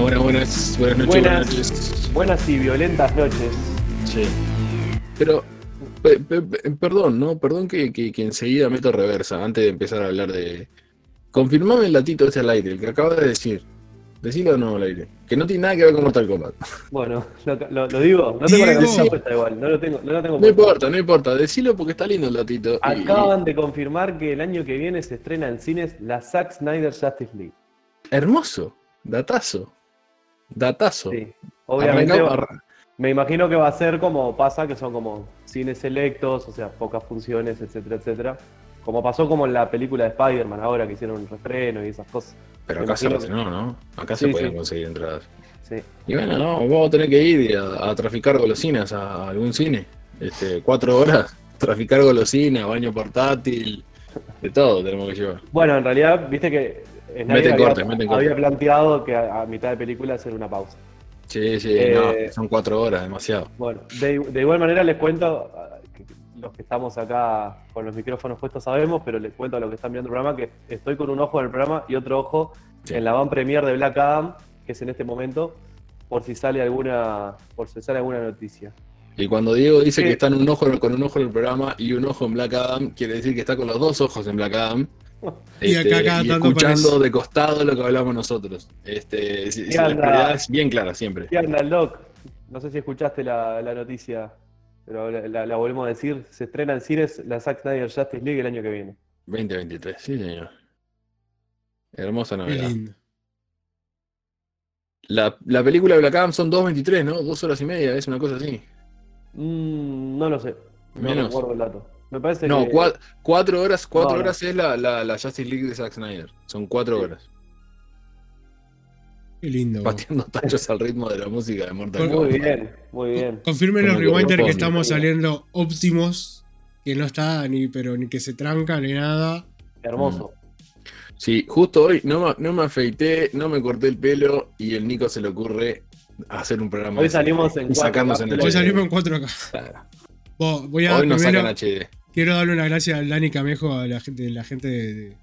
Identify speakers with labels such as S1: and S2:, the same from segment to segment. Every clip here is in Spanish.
S1: Buenas, buenas, buenas. Buenas noches,
S2: Buenas.
S1: buenas noches.
S2: Buenas y violentas noches.
S1: Sí. Pero, pe- pe- pe- perdón, ¿no? Perdón que, que, que enseguida meto reversa antes de empezar a hablar de. Confirmame el datito ese al aire, el que acabas de decir. Decilo de nuevo al aire. Que no tiene nada que ver con Mortal Kombat.
S2: Bueno, lo, lo- lo digo. No tengo la
S3: Diego.
S2: camisa puesta igual. No lo tengo. No lo tengo
S1: No importa, no importa. Decilo porque está lindo el datito. Y-
S2: Acaban de confirmar que el año que viene se estrena en cines la Zack Snyder Justice League.
S1: hermoso. Datazo. Datazo.
S2: Sí. Obviamente,
S1: Arrancamos-
S2: me imagino que va a ser como pasa, que son como cines selectos, o sea, pocas funciones, etcétera, etcétera. Como pasó como en la película de Spider-Man ahora, que hicieron un restreno y esas cosas.
S1: Pero acá se
S2: imagino
S1: no, ¿no? Acá
S2: Sí,
S1: se pueden
S2: sí.
S1: conseguir entradas.
S2: Sí.
S1: Y bueno, no, vamos a tener que ir a, a traficar golosinas a, algún cine. Este, cuatro horas, traficar golosinas, baño portátil, de todo tenemos que llevar.
S2: Bueno, en realidad, viste que
S1: Meten
S2: había,
S1: corte, meten corte.
S2: había planteado que a, a mitad de película hacer una pausa.
S1: Sí, sí,
S2: Eh,
S1: no, son cuatro horas, demasiado.
S2: Bueno, de, de igual manera les cuento, ah, que los que estamos acá con los micrófonos puestos sabemos, pero les cuento a los que están viendo el programa que estoy con un ojo en el programa y otro ojo
S1: Sí.
S2: en la van premier de Black Adam, que es en este momento, por si sale alguna, por si sale alguna noticia.
S1: Y cuando Diego dice que está en un ojo, con un ojo en el programa y un ojo en Black Adam, quiere decir que está con los dos ojos en Black Adam.
S3: Y acá cada
S1: y
S3: tanto
S1: escuchando de costado lo que hablamos nosotros. Este, si- si
S2: ¿Qué
S1: la
S2: anda?
S1: prioridad es bien clara siempre.
S2: ¿Qué anda el Doc? No sé si escuchaste la, la noticia, pero la, la- la volvemos a decir. Se estrena en cines la Zack Snyder Justice League el año que viene.
S1: 2023, sí señor. Hermosa
S3: Qué
S1: novedad.
S3: lindo.
S1: La, la película de Black Adam son 2.23, ¿no? Dos horas y media, es una cosa así.
S2: Mm, no lo sé. No
S1: Menos.
S2: recuerdo el dato. Me parece
S1: No,
S2: que...
S1: cua- cuatro horas, cuatro
S2: No, no.
S1: horas es la, la, la Justice League de Zack Snyder. Son cuatro
S2: Sí.
S1: horas.
S3: Qué lindo.
S1: Pateando tachos al ritmo de la música de Mortal
S3: Muy
S2: Muy
S1: Kombat.
S2: bien, muy bien.
S3: Confirmen los
S1: Como que
S3: rewinders que
S1: corresponde.
S3: estamos saliendo óptimos, que no está ni, pero ni que se tranca ni nada.
S2: Hermoso.
S1: Sí, justo hoy no, me- no me afeité, no me corté el pelo y el Nico se le ocurre hacer un programa.
S2: Hoy salimos en
S1: y
S2: cuatro
S1: sacarnos en
S2: cápsulas.
S3: Hoy
S1: HD.
S3: salimos en 4K.
S1: Claro.
S3: Vos, voy a
S1: Hoy nos
S3: primero-
S1: sacan HD.
S3: Quiero darle una gracia al Dani Camejo, a la gente, la gente de- de-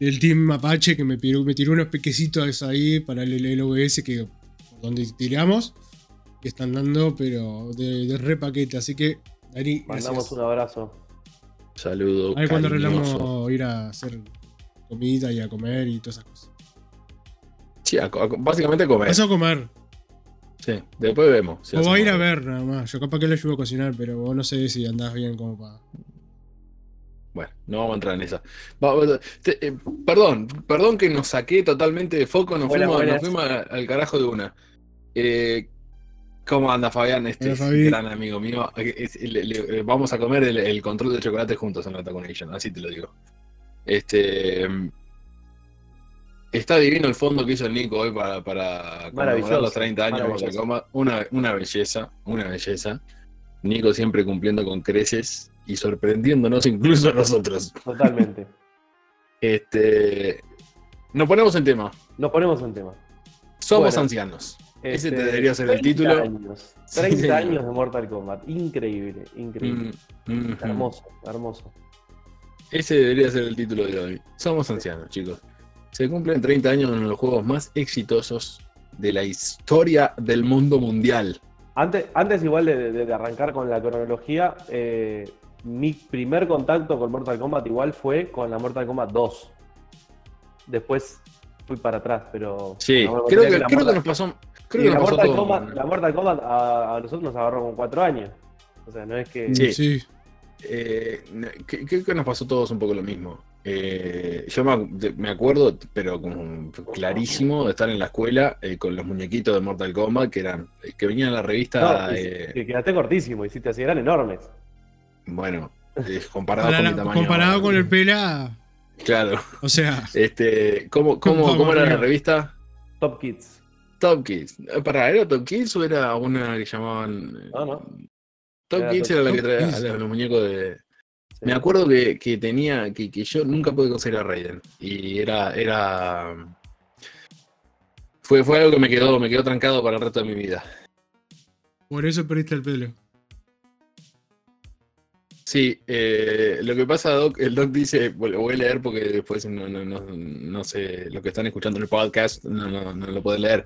S3: del team Mapache que me, tiró- me tiró unos pequecitos ahí para el, el OBS que por donde tiramos, que están dando, pero de, de re paquete. Así que, Dani,
S2: Mandamos
S3: gracias.
S2: un abrazo.
S1: Saludo.
S3: A ver cuando arreglamos ir a hacer comida y a comer y todas esas cosas.
S1: Sí, a a básicamente a comer.
S3: Vas a comer.
S1: Sí, después vemos. si
S3: o voy a ir a ver nada más. Yo capaz que le ayudo a cocinar, pero vos no sé si andás bien como para.
S1: Bueno, no vamos a entrar en esa. Va- te- eh, perdón, perdón que nos saqué totalmente de foco, nos
S2: Buenas,
S1: fuimos, nos fuimos al carajo de una. Eh, ¿Cómo anda Fabián? Este
S3: Hola,
S1: es
S3: Fabi.
S1: gran amigo mío. Es- le- le- vamos a comer el, el control de chocolate juntos en la Taconation, así te lo digo. Este. Mm, Está divino el fondo que hizo el Nico hoy para, para conmemorar los 30 años de. Kombat. Una, una belleza, una belleza. Nico siempre cumpliendo con creces y sorprendiéndonos incluso a nosotros.
S2: Totalmente.
S1: Este. Nos ponemos en tema.
S2: Nos ponemos en tema.
S1: Somos
S2: Bueno.
S1: ancianos. Ese
S2: Este,
S1: debería ser el
S2: 30
S1: título.
S2: Años,
S1: Sí,
S2: 30
S1: señor.
S2: años de Mortal Kombat. Increíble, increíble.
S1: Mm, mm,
S2: Hermoso, hermoso.
S1: Ese debería ser el título de hoy. Somos ancianos, chicos. Se cumplen 30 años en los juegos más exitosos de la historia del mundo mundial.
S2: Antes, antes igual de, de- de arrancar con la cronología, eh, mi primer contacto con Mortal Kombat igual fue con la Mortal Kombat 2. Después fui para atrás, pero...
S1: Sí, creo que, nos pasó. Creo
S2: y
S1: que
S2: la,
S1: nos pasó
S2: Mortal
S1: todo.
S2: Kombat, la Mortal Kombat a, a nosotros nos agarró con 4 años. O sea, no es que...
S1: Sí.
S3: Sí.
S1: Eh, creo que nos pasó todos un poco lo mismo. Eh, yo me, acuerdo, pero como clarísimo, de estar en la escuela eh, con los muñequitos de Mortal Kombat que eran eh, que venían en la revista.
S2: No, y-
S1: eh,
S2: que quedaste cortísimo, hiciste así, eran enormes.
S1: bueno, eh, comparado
S3: Para
S1: con
S3: la-
S1: mi tamaño.
S3: comparado con el pela,
S1: Claro.
S3: o sea,
S1: Este, ¿cómo, cómo, cómo era la revista?
S2: Top Kids.
S1: Top Kids. Pará, ¿era Top Kids o era una que llamaban.
S2: No, no.
S1: Top
S2: Era
S1: Kids
S2: Top-
S1: era la que traía los muñecos de. Me acuerdo que, que tenía. Que, que yo nunca pude conseguir a Raiden. Y era. era fue, fue algo que me quedó, me quedó trancado para el resto de mi vida.
S3: por eso perdiste el pelo.
S1: Sí, eh, lo que pasa, Doc, el Doc dice, lo voy a leer porque después no, no, no, no sé, lo que están escuchando en el podcast no, no, no lo pueden leer.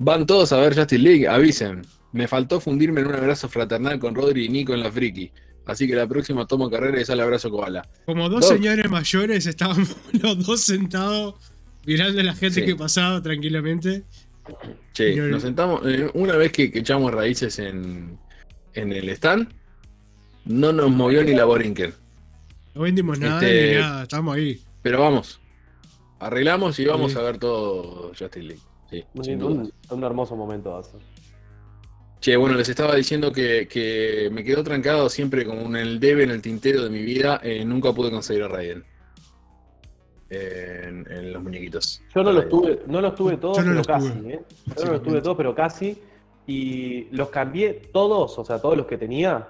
S1: Van todos a ver Justin League, avisen. Me faltó fundirme en un abrazo fraternal con Rodri y Nico en la friki. Así que la próxima tomo carrera y sale abrazo koala.
S3: Como dos señores mayores estábamos los dos sentados mirando a la gente
S1: Sí.
S3: que pasaba tranquilamente.
S1: Che, nos sentamos, eh, una vez que, que echamos raíces en, en el stand, no nos movió ni la Borinquen.
S3: No vendimos nada
S1: Este-
S3: ni nada, estábamos ahí.
S1: Pero vamos, arreglamos y vamos
S3: Sí.
S1: a ver todo Justin League. Sí,
S2: Un,
S1: sin duda.
S2: un- un hermoso momento va a ser.
S1: Che, bueno, les estaba diciendo que, que me quedó trancado siempre con el debe en el tintero de mi vida. eh, nunca pude conseguir a Raiden. En, en los muñequitos.
S2: Yo no los tuve, no los tuve todos,
S3: no
S2: pero
S3: los
S2: casi,
S3: tuve.
S2: ¿eh? Yo no los tuve todos, pero casi. Y los cambié todos, o sea, todos los que tenía,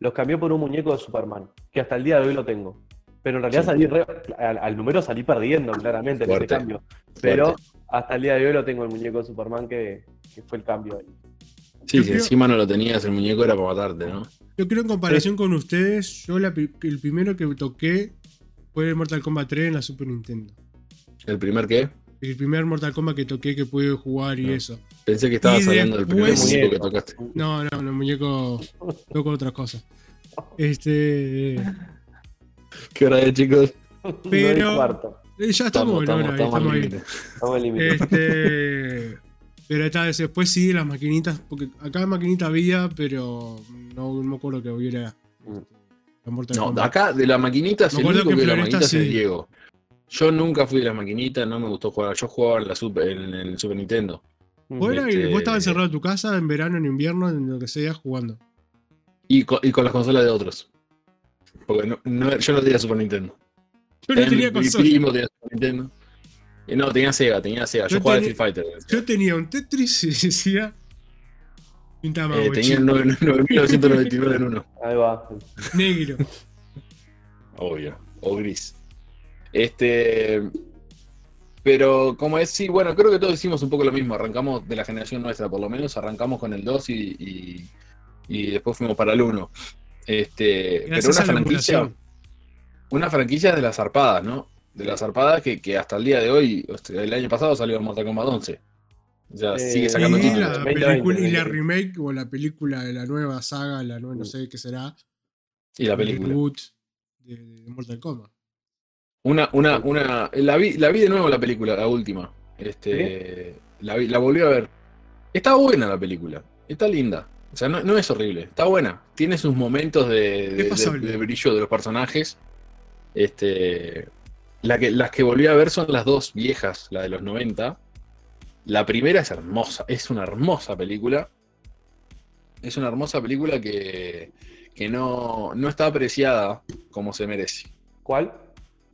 S2: los cambié por un muñeco de Superman, que hasta el día de hoy lo tengo. Pero en realidad
S1: Sí.
S2: salí re- al, al número salí perdiendo claramente en ese
S1: Fuerte.
S2: cambio. Pero hasta el día de hoy lo tengo el muñeco de Superman que, que fue el cambio ahí.
S1: Sí,
S3: Yo
S1: si
S3: creo-
S1: encima no lo tenías, el muñeco era para matarte, ¿no?
S3: Yo creo en comparación con ustedes, yo la el primero que toqué fue el Mortal Kombat 3 en la Super Nintendo.
S1: ¿El primer qué?
S3: El primer Mortal Kombat que toqué que pude jugar y
S1: Ah.
S3: eso.
S1: Pensé que estabas hablando del primer muñeco que tocaste.
S3: No, no, no, muñeco toco otras cosas. Este.
S1: ¿Qué hora es, chicos?
S3: Pero-
S2: No
S3: eh, ya estamos, en hora,
S1: estamos al
S3: estamos ahí.
S1: límite.
S2: estamos al límite.
S3: Este. Pero está, después sí, las maquinitas, porque acá maquinita había, pero no, no me acuerdo que hubiera.
S2: Mm.
S3: La Mortal
S1: No,
S3: Kombat.
S1: acá de las maquinitas,
S3: Me
S1: el
S3: acuerdo
S1: único
S3: que
S1: que de las
S3: Floresta
S1: maquinitas es
S3: sí.
S1: Diego. Yo nunca fui de las maquinitas, no me gustó jugar. Yo jugaba en la Super, en el Super Nintendo.
S3: Y
S1: este-
S3: vos estabas encerrado en tu casa en verano, en invierno, en lo que sea, jugando.
S1: Y con, y con las consolas de otros. Porque no, no- yo no tenía Super Nintendo.
S3: Yo no tenía
S1: mi
S3: consola.
S1: primo tenía Super Nintendo. Y no, tenía Sega, tenía Sega. Yo,
S3: Yo
S1: jugaba Street Fighter.
S3: Yo tenía un Tetris y decía. Un
S1: Eh, tenía el 9- 9999 en uno.
S2: Ahí va.
S3: negro.
S1: Obvio. O gris. Este. Pero como es, sí, bueno, creo que todos hicimos un poco lo mismo. Arrancamos de la generación nuestra, por lo menos, arrancamos con el 2 y, y, y después fuimos para el 1. Este, pero
S3: Gracias
S1: una
S3: a la
S1: franquicia, una franquicia de las zarpadas, ¿no? De las zarpadas que, que hasta el día de hoy, el año pasado salió Mortal Kombat 11. O sea,
S2: Eh,
S1: sigue sacando
S3: Y
S2: títulos.
S3: la,
S2: 2020,
S3: película, y la
S2: 2020.
S3: remake o la película de la nueva saga, la nueva, no sé qué será.
S1: Y la
S3: el
S1: película.
S3: reboot de, de Mortal Kombat.
S1: Una, una, una. La vi, la vi de nuevo la película, la última. Este. La, vi- la volví a ver. Está buena la película. Está linda. O sea, no, no es horrible. Está buena. Tiene sus momentos de, de- de-
S3: pasable.
S1: de brillo de los personajes. Este. La que, las que volví a ver son las dos viejas, la de los 90. La primera es hermosa, es una hermosa película. Es una hermosa película que, que no, no está apreciada como se merece.
S2: ¿Cuál?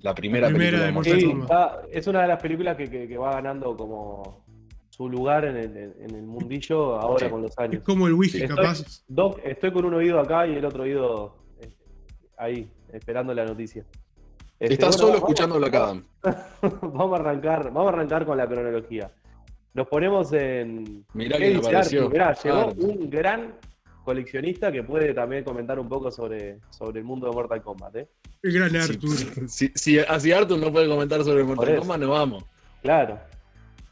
S1: La primera,
S3: La primera
S1: película de
S3: de
S2: Sí, está- es una de las películas que, que- que va ganando como su lugar en el, en el mundillo ahora
S1: Sí.
S2: con los
S3: Es
S2: años.
S3: como el whisky,
S1: Sí.
S3: capaz.
S2: Doc, estoy con un oído acá y el otro oído eh, ahí, esperando la noticia. Este,
S1: Estás
S2: bueno,
S1: solo Black Adam.
S2: Vamos a arrancar, vamos a arrancar con la cronología. Nos ponemos en.
S1: Mirá
S2: ¿Qué
S1: quién
S2: dice
S1: apareció.
S2: Mirá, llegó un gran coleccionista que puede también comentar un poco sobre, sobre el mundo de Mortal Kombat. ¿eh?
S3: El gran
S1: Si,
S3: Arthur.
S1: si, si, así Arthur no puede comentar sobre Mortal. Kombat, no vamos.
S2: Claro.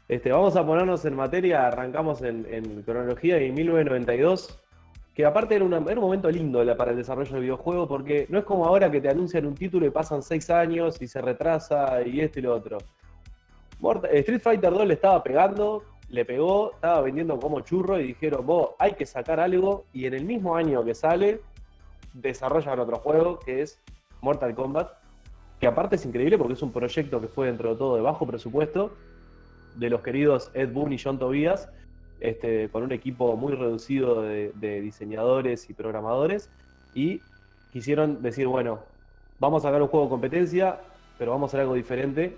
S2: Este, vamos a ponernos en materia, arrancamos en, en cronología y en 1992, que aparte era, un momento lindo para el desarrollo del videojuego, porque no es como ahora que te anuncian un título y pasan seis años y se retrasa y esto y lo otro. Morta- Street Fighter 2 le estaba pegando, le pegó, estaba vendiendo como churro y dijeron, vos, hay que sacar algo, y en el mismo año que sale, desarrollan otro juego que es Mortal Kombat, que aparte es increíble porque es un proyecto que fue dentro de todo de bajo presupuesto, de los queridos Ed Boon y John Tobias, este, con un equipo muy reducido de, de diseñadores y programadores, y quisieron decir, bueno, vamos a sacar un juego de competencia, pero vamos a hacer algo diferente,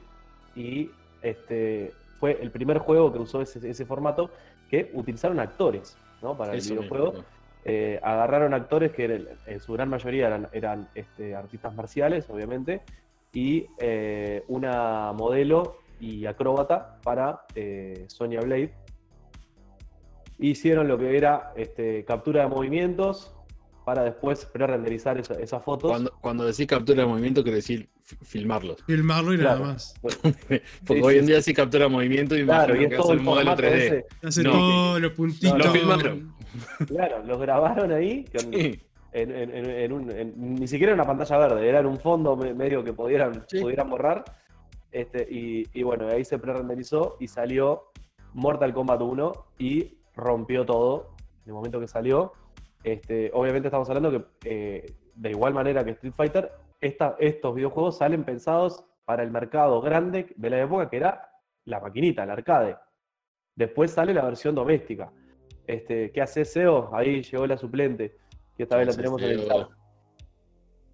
S2: y este, fue el primer juego que usó ese, ese formato, que utilizaron actores ¿no? para el videojuego. Eh, agarraron actores que en su gran mayoría eran, eran, este, artistas marciales, obviamente, y eh, una modelo y acróbata para eh, Sonya Blade. Hicieron lo que era este, captura de movimientos, para después pre-renderizar esa- esas fotos.
S1: Cuando, cuando decís captura de movimiento, quiere decir fi- filmarlos.
S3: Filmarlo y nada más.
S1: Porque
S2: Sí,
S1: hoy en día sí captura movimiento y
S2: Claro, y es
S1: que
S2: todo
S1: hace
S2: el
S1: el modelo
S2: formato
S1: 3D.
S2: ese.
S3: Hace
S1: No.
S3: todos los puntitos.
S2: Lo
S1: filmaron.
S2: Claro, los grabaron ahí. con-
S1: Sí.
S2: en, en- en- en un- en- ni siquiera una pantalla verde, era en un fondo me- medio que pudieran,
S1: Sí.
S2: pudieran borrar. Este, y, y bueno, ahí se pre-renderizó y salió Mortal Kombat 1 y rompió todo en el momento que salió. Este, obviamente estamos hablando que eh, de igual manera que Street Fighter, esta- estos videojuegos salen pensados para el mercado grande de la época que era la maquinita, el arcade. Después sale la versión doméstica. Este, ¿Qué hace SEO? Ahí llegó la suplente, que esta vez la tenemos en el chat.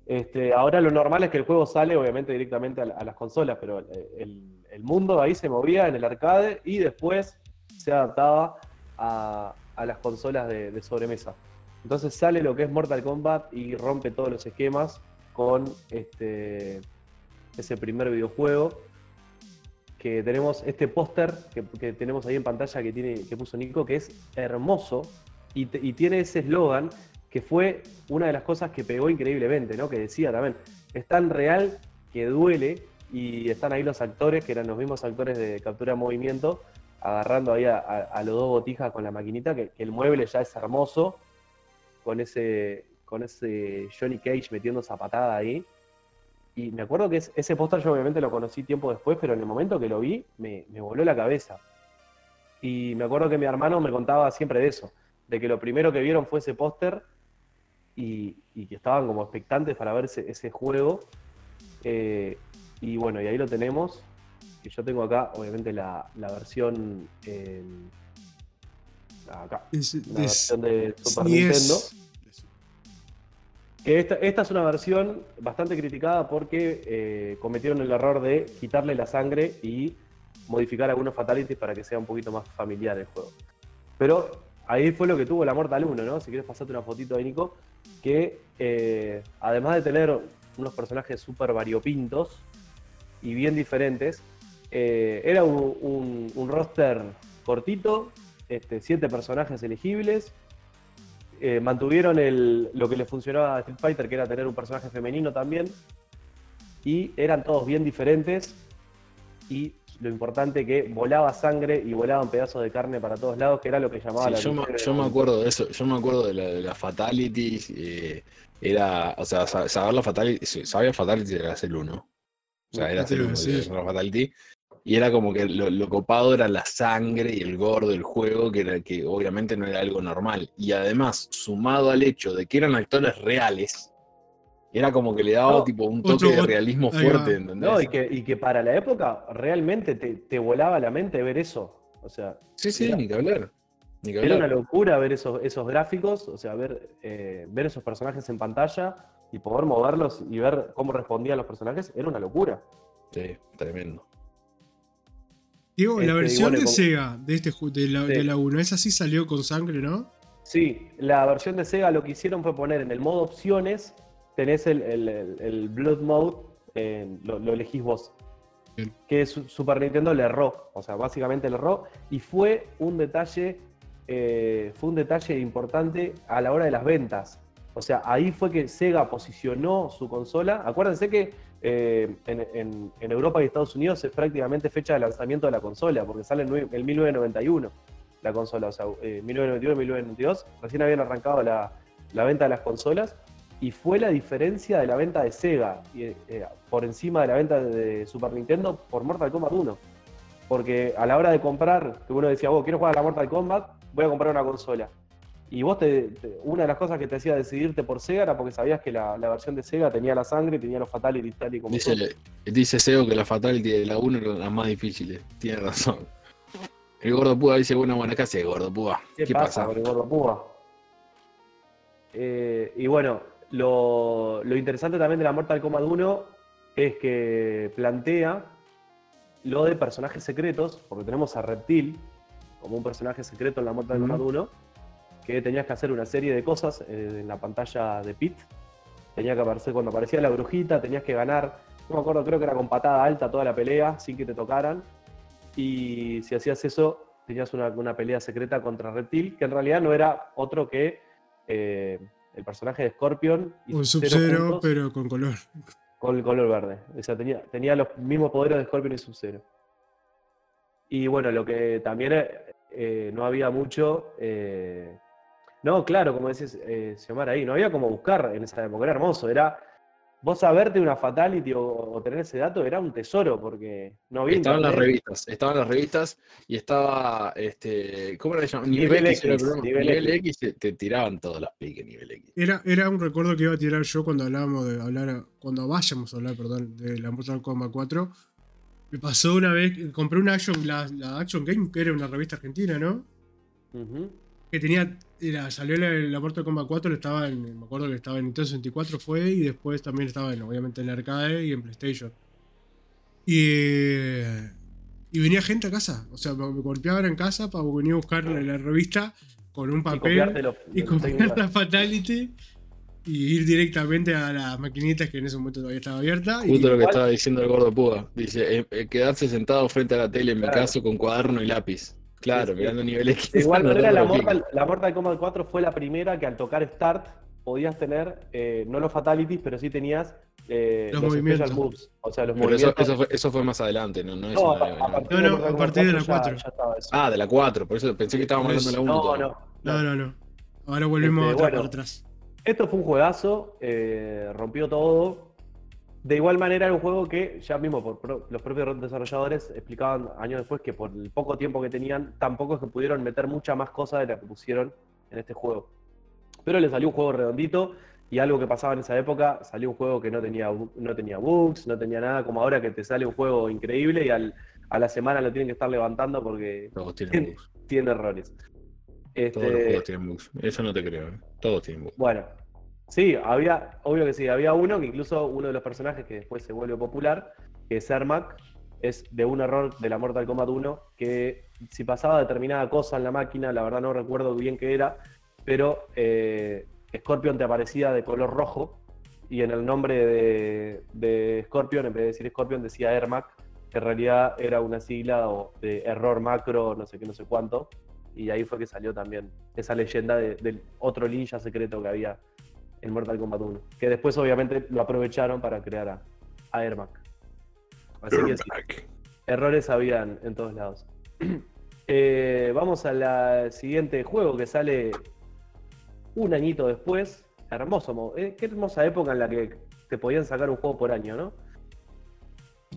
S2: Este, ahora lo normal es que el juego sale obviamente directamente a, la- a las consolas, pero eh, el, el mundo ahí se movía en el arcade y después se adaptaba a, las consolas de, sobremesa. Entonces sale lo que es Mortal Kombat y rompe todos los esquemas con este, ese primer videojuego. Que tenemos este póster que, tenemos ahí en pantalla que, tiene, que puso Nico, que es hermoso y, y tiene ese eslogan que fue una de las cosas que pegó increíblemente, ¿no? Que decía también, es tan real que duele y están ahí los actores, que eran los mismos actores de captura movimiento, agarrando ahí a, los dos botijas con la maquinita, que, el mueble ya es hermoso, con ese, con ese Johnny Cage metiendo esa patada ahí. Y me acuerdo que es- ese póster yo obviamente lo conocí tiempo después, pero en el momento que lo vi me, me voló la cabeza. Y me acuerdo que mi hermano me contaba siempre de eso, de que lo primero que vieron fue ese póster y, y que estaban como expectantes para ver ese, ese juego. Eh, y bueno, y ahí lo tenemos. Que yo tengo acá, obviamente, la, la versión. en- acá,
S3: Es-
S2: la
S3: es-
S2: versión de Super Nintendo. Que esta, esta es una versión bastante criticada porque eh, cometieron el error de quitarle la sangre y modificar algunos fatalities para que sea un poquito más familiar el juego. Pero ahí fue lo que tuvo la Mortal 1, ¿no? Si quieres pasarte una fotito ahí, Nico, que eh, además de tener unos personajes súper variopintos y bien diferentes, eh, era un, un- un roster cortito, este, siete personajes elegibles, eh, mantuvieron el- lo que le funcionaba a Street Fighter, que era tener un personaje femenino también. Y eran todos bien diferentes. Y lo importante que volaba sangre y volaban pedazos de carne para todos lados, que era lo que llamaba
S1: Sí,
S2: la
S1: yo, me, yo
S2: el
S1: me acuerdo de eso, yo me acuerdo de la, de las fatalities, eh, era, o sea, sa- saber la fatality, sí, sabía fatality era hacer uno. O sea, era
S3: Te
S1: hacer
S3: iba a
S1: uno,
S3: decir.
S1: era una fatality. Y era como que lo, lo copado era la sangre y el gordo del juego, que era que obviamente no era algo normal. Y además, sumado al hecho de que eran actores reales, era como que le daba
S2: No,
S1: tipo un
S3: otro-
S1: toque de realismo fuerte, ¿entendés?
S2: No, y que, y que para la época realmente te, te volaba la mente ver eso. O sea,
S1: Sí, sí,
S2: Era-
S1: ni que hablar. Ni que
S2: Era una locura ver esos, esos gráficos, o sea, ver, eh, ver esos personajes en pantalla y poder moverlos y ver cómo respondían los personajes, era una locura.
S1: Sí, tremendo.
S3: Diego,
S2: Este,
S3: la versión
S2: bueno,
S3: de Sega de, este, de, la,
S2: Sí.
S3: de la 1, esa sí salió con sangre, ¿no?
S2: Sí, la versión de Sega lo que hicieron fue poner en el modo opciones, tenés el, el- el- el Blood Mode, eh, lo, lo elegís vos.
S3: Bien.
S2: Que su- Super Nintendo le erró, o sea, básicamente le erró, y fue un detalle, eh, fue un detalle importante a la hora de las ventas. O sea, ahí fue que Sega posicionó su consola. Acuérdense que eh, en, Europa y Estados Unidos es prácticamente fecha de lanzamiento de la consola, porque sale en en 1991 la consola, o sea, eh, 1991 1992, recién habían arrancado la, la venta de las consolas y fue la diferencia de la venta de Sega y, eh, por encima de la venta de Super Nintendo por Mortal Kombat 1. Porque a la hora de comprar, que uno decía, vos quiero jugar a la Mortal Kombat, voy a comprar una consola. Y vos, te, te- una de las cosas que te hacía decidirte por Sega era porque sabías que la, la versión de Sega tenía la sangre, tenía los fatalities tal y como.
S1: Dice, dice Seo que la fatality de la 1 eran las más difíciles. Tiene razón. El gordo Púa dice, bueno, bueno, ¿qué hace gordo Púa?
S2: ¿Qué, pasa, con el gordo Púa? Eh, y bueno, lo, lo interesante también de la Mortal Kombat 1 es que plantea lo de personajes secretos, porque tenemos a Reptil como un personaje secreto en la Mortal. Kombat 1, que tenías que hacer una serie de cosas eh, en la pantalla de Pit. Tenía que aparecer, cuando aparecía la brujita, tenías que ganar, no me acuerdo, creo que era con patada alta toda la pelea, sin que te tocaran. Y si hacías eso, tenías una, una pelea secreta contra Reptil, que en realidad no era otro que eh, el personaje de Scorpion y
S3: Un
S2: Sub-Zero
S3: pero con color.
S2: con el color verde. O sea, tenía, tenía los mismos poderes de Scorpion y Sub-Zero. Y bueno, lo que también eh, eh, no había mucho. eh, no, claro, como decís, eh, Xiomara ahí, no había como buscar en esa época, era hermoso. Era. Vos saberte una fatality o, o tener ese dato era un tesoro, porque no había.
S1: Estaban las revistas, estaban las revistas y estaba, este, ¿cómo era que?
S2: Nivel
S1: Nivel X,
S2: X. Nivel
S1: Nivel X, te, te tiraban todos los piques Nivel X.
S3: Era, era un recuerdo que iba a tirar yo cuando hablábamos de hablar, cuando vayamos a hablar, perdón, de la Mortal Kombat 4. Me pasó una vez, compré una Action, la, la Action Game, que era una revista argentina, ¿no? Que tenía, era, salió la, la Mortal Kombat 4, estaba en, me acuerdo que estaba en Nintendo 64 fue, y después también estaba en, obviamente en arcade y en PlayStation. Y, eh, y venía gente a casa, o sea, me, me golpeaban en casa para venir a buscar la, la revista con un
S2: Y
S3: papel y
S2: los
S3: copiar la Fatality y ir directamente a las maquinitas que en ese momento todavía estaba abierta. Y,
S1: Justo lo que
S2: igual-
S1: estaba diciendo el gordo Púa. Dice, eh, eh, quedarse sentado frente a la tele, en mi caso, con cuaderno y lápiz. Claro,
S2: Sí, sí.
S1: mirando nivel X.
S2: De igual manera, la Mortal, la Mortal Kombat 4 fue la primera que al tocar Start podías tener, eh, no los fatalities, pero sí tenías eh,
S3: Los
S2: los,
S3: movimientos.
S2: special moves. O sea, los.
S1: Pero eso,
S2: movimientos.
S1: eso, fue, eso fue más adelante, ¿no? No, es
S2: no,
S1: una-
S2: a, a partir
S3: No, no, a partir de la
S2: Kombat 4
S3: 4.
S2: ya, ya.
S1: Ah, de la 4, por eso pensé que estábamos hablando de la 1.
S2: no, no,
S3: no, no, no. Ahora volvemos
S2: Este,
S3: otra
S2: bueno.
S3: para atrás.
S2: Esto fue un juegazo, eh, rompió todo. De igual manera era un juego que ya mismo por pro- los propios desarrolladores explicaban años después que por el poco tiempo que tenían, tampoco es que pudieron meter mucha más cosas de la que pusieron en este juego. Pero le salió un juego redondito y algo que pasaba en esa época, salió un juego que no tenía, no tenía bugs, no tenía nada, como ahora que te sale un juego increíble y al- a la semana lo tienen que estar levantando porque
S1: Todos tienen
S2: tiene,
S1: bugs.
S2: tiene errores. Este,
S1: Todos los juegos tienen bugs. Eso no te creo. ¿eh? Todos tienen bugs.
S2: bueno, sí, había, obvio que sí, había uno que incluso uno de los personajes que después se vuelve popular, que es Ermac, es de un error de la Mortal Kombat 1, que si pasaba determinada cosa en la máquina, la verdad no recuerdo bien qué era, pero eh, Scorpion te aparecía de color rojo y en el nombre de, de Scorpion, en vez de decir Scorpion, decía Ermac, que en realidad era una sigla o de error macro, no sé qué, no sé cuánto. Y ahí fue que salió también esa leyenda de- del otro ninja secreto que había en Mortal Kombat 1. Que después obviamente lo aprovecharon para crear a, a Ermac. Así que sí, errores habían en todos lados. Eh, vamos al siguiente juego que sale un añito después. Hermoso, mo- eh, qué hermosa época en la que te podían sacar un juego por año, ¿no?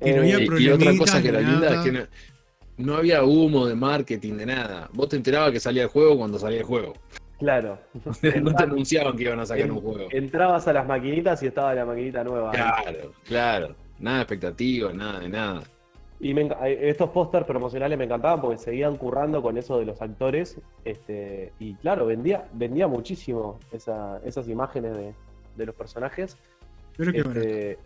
S3: Que no
S2: Eh,
S3: había
S1: Y, y otra cosa que era linda es que no, no había humo de marketing, de nada. Vos te enterabas que salía el juego cuando salía el juego.
S2: Claro.
S1: no te anunciaban que iban a sacar un juego.
S2: Entrabas a las maquinitas y estaba la maquinita nueva.
S1: Claro, claro. Nada de expectativa, nada de nada.
S2: Y me eh, estos pósters promocionales me encantaban porque seguían currando con eso de los actores. Este, y claro, vendía, vendía muchísimo esa- esas imágenes de, de los personajes.
S3: Pero que barato.
S2: Este,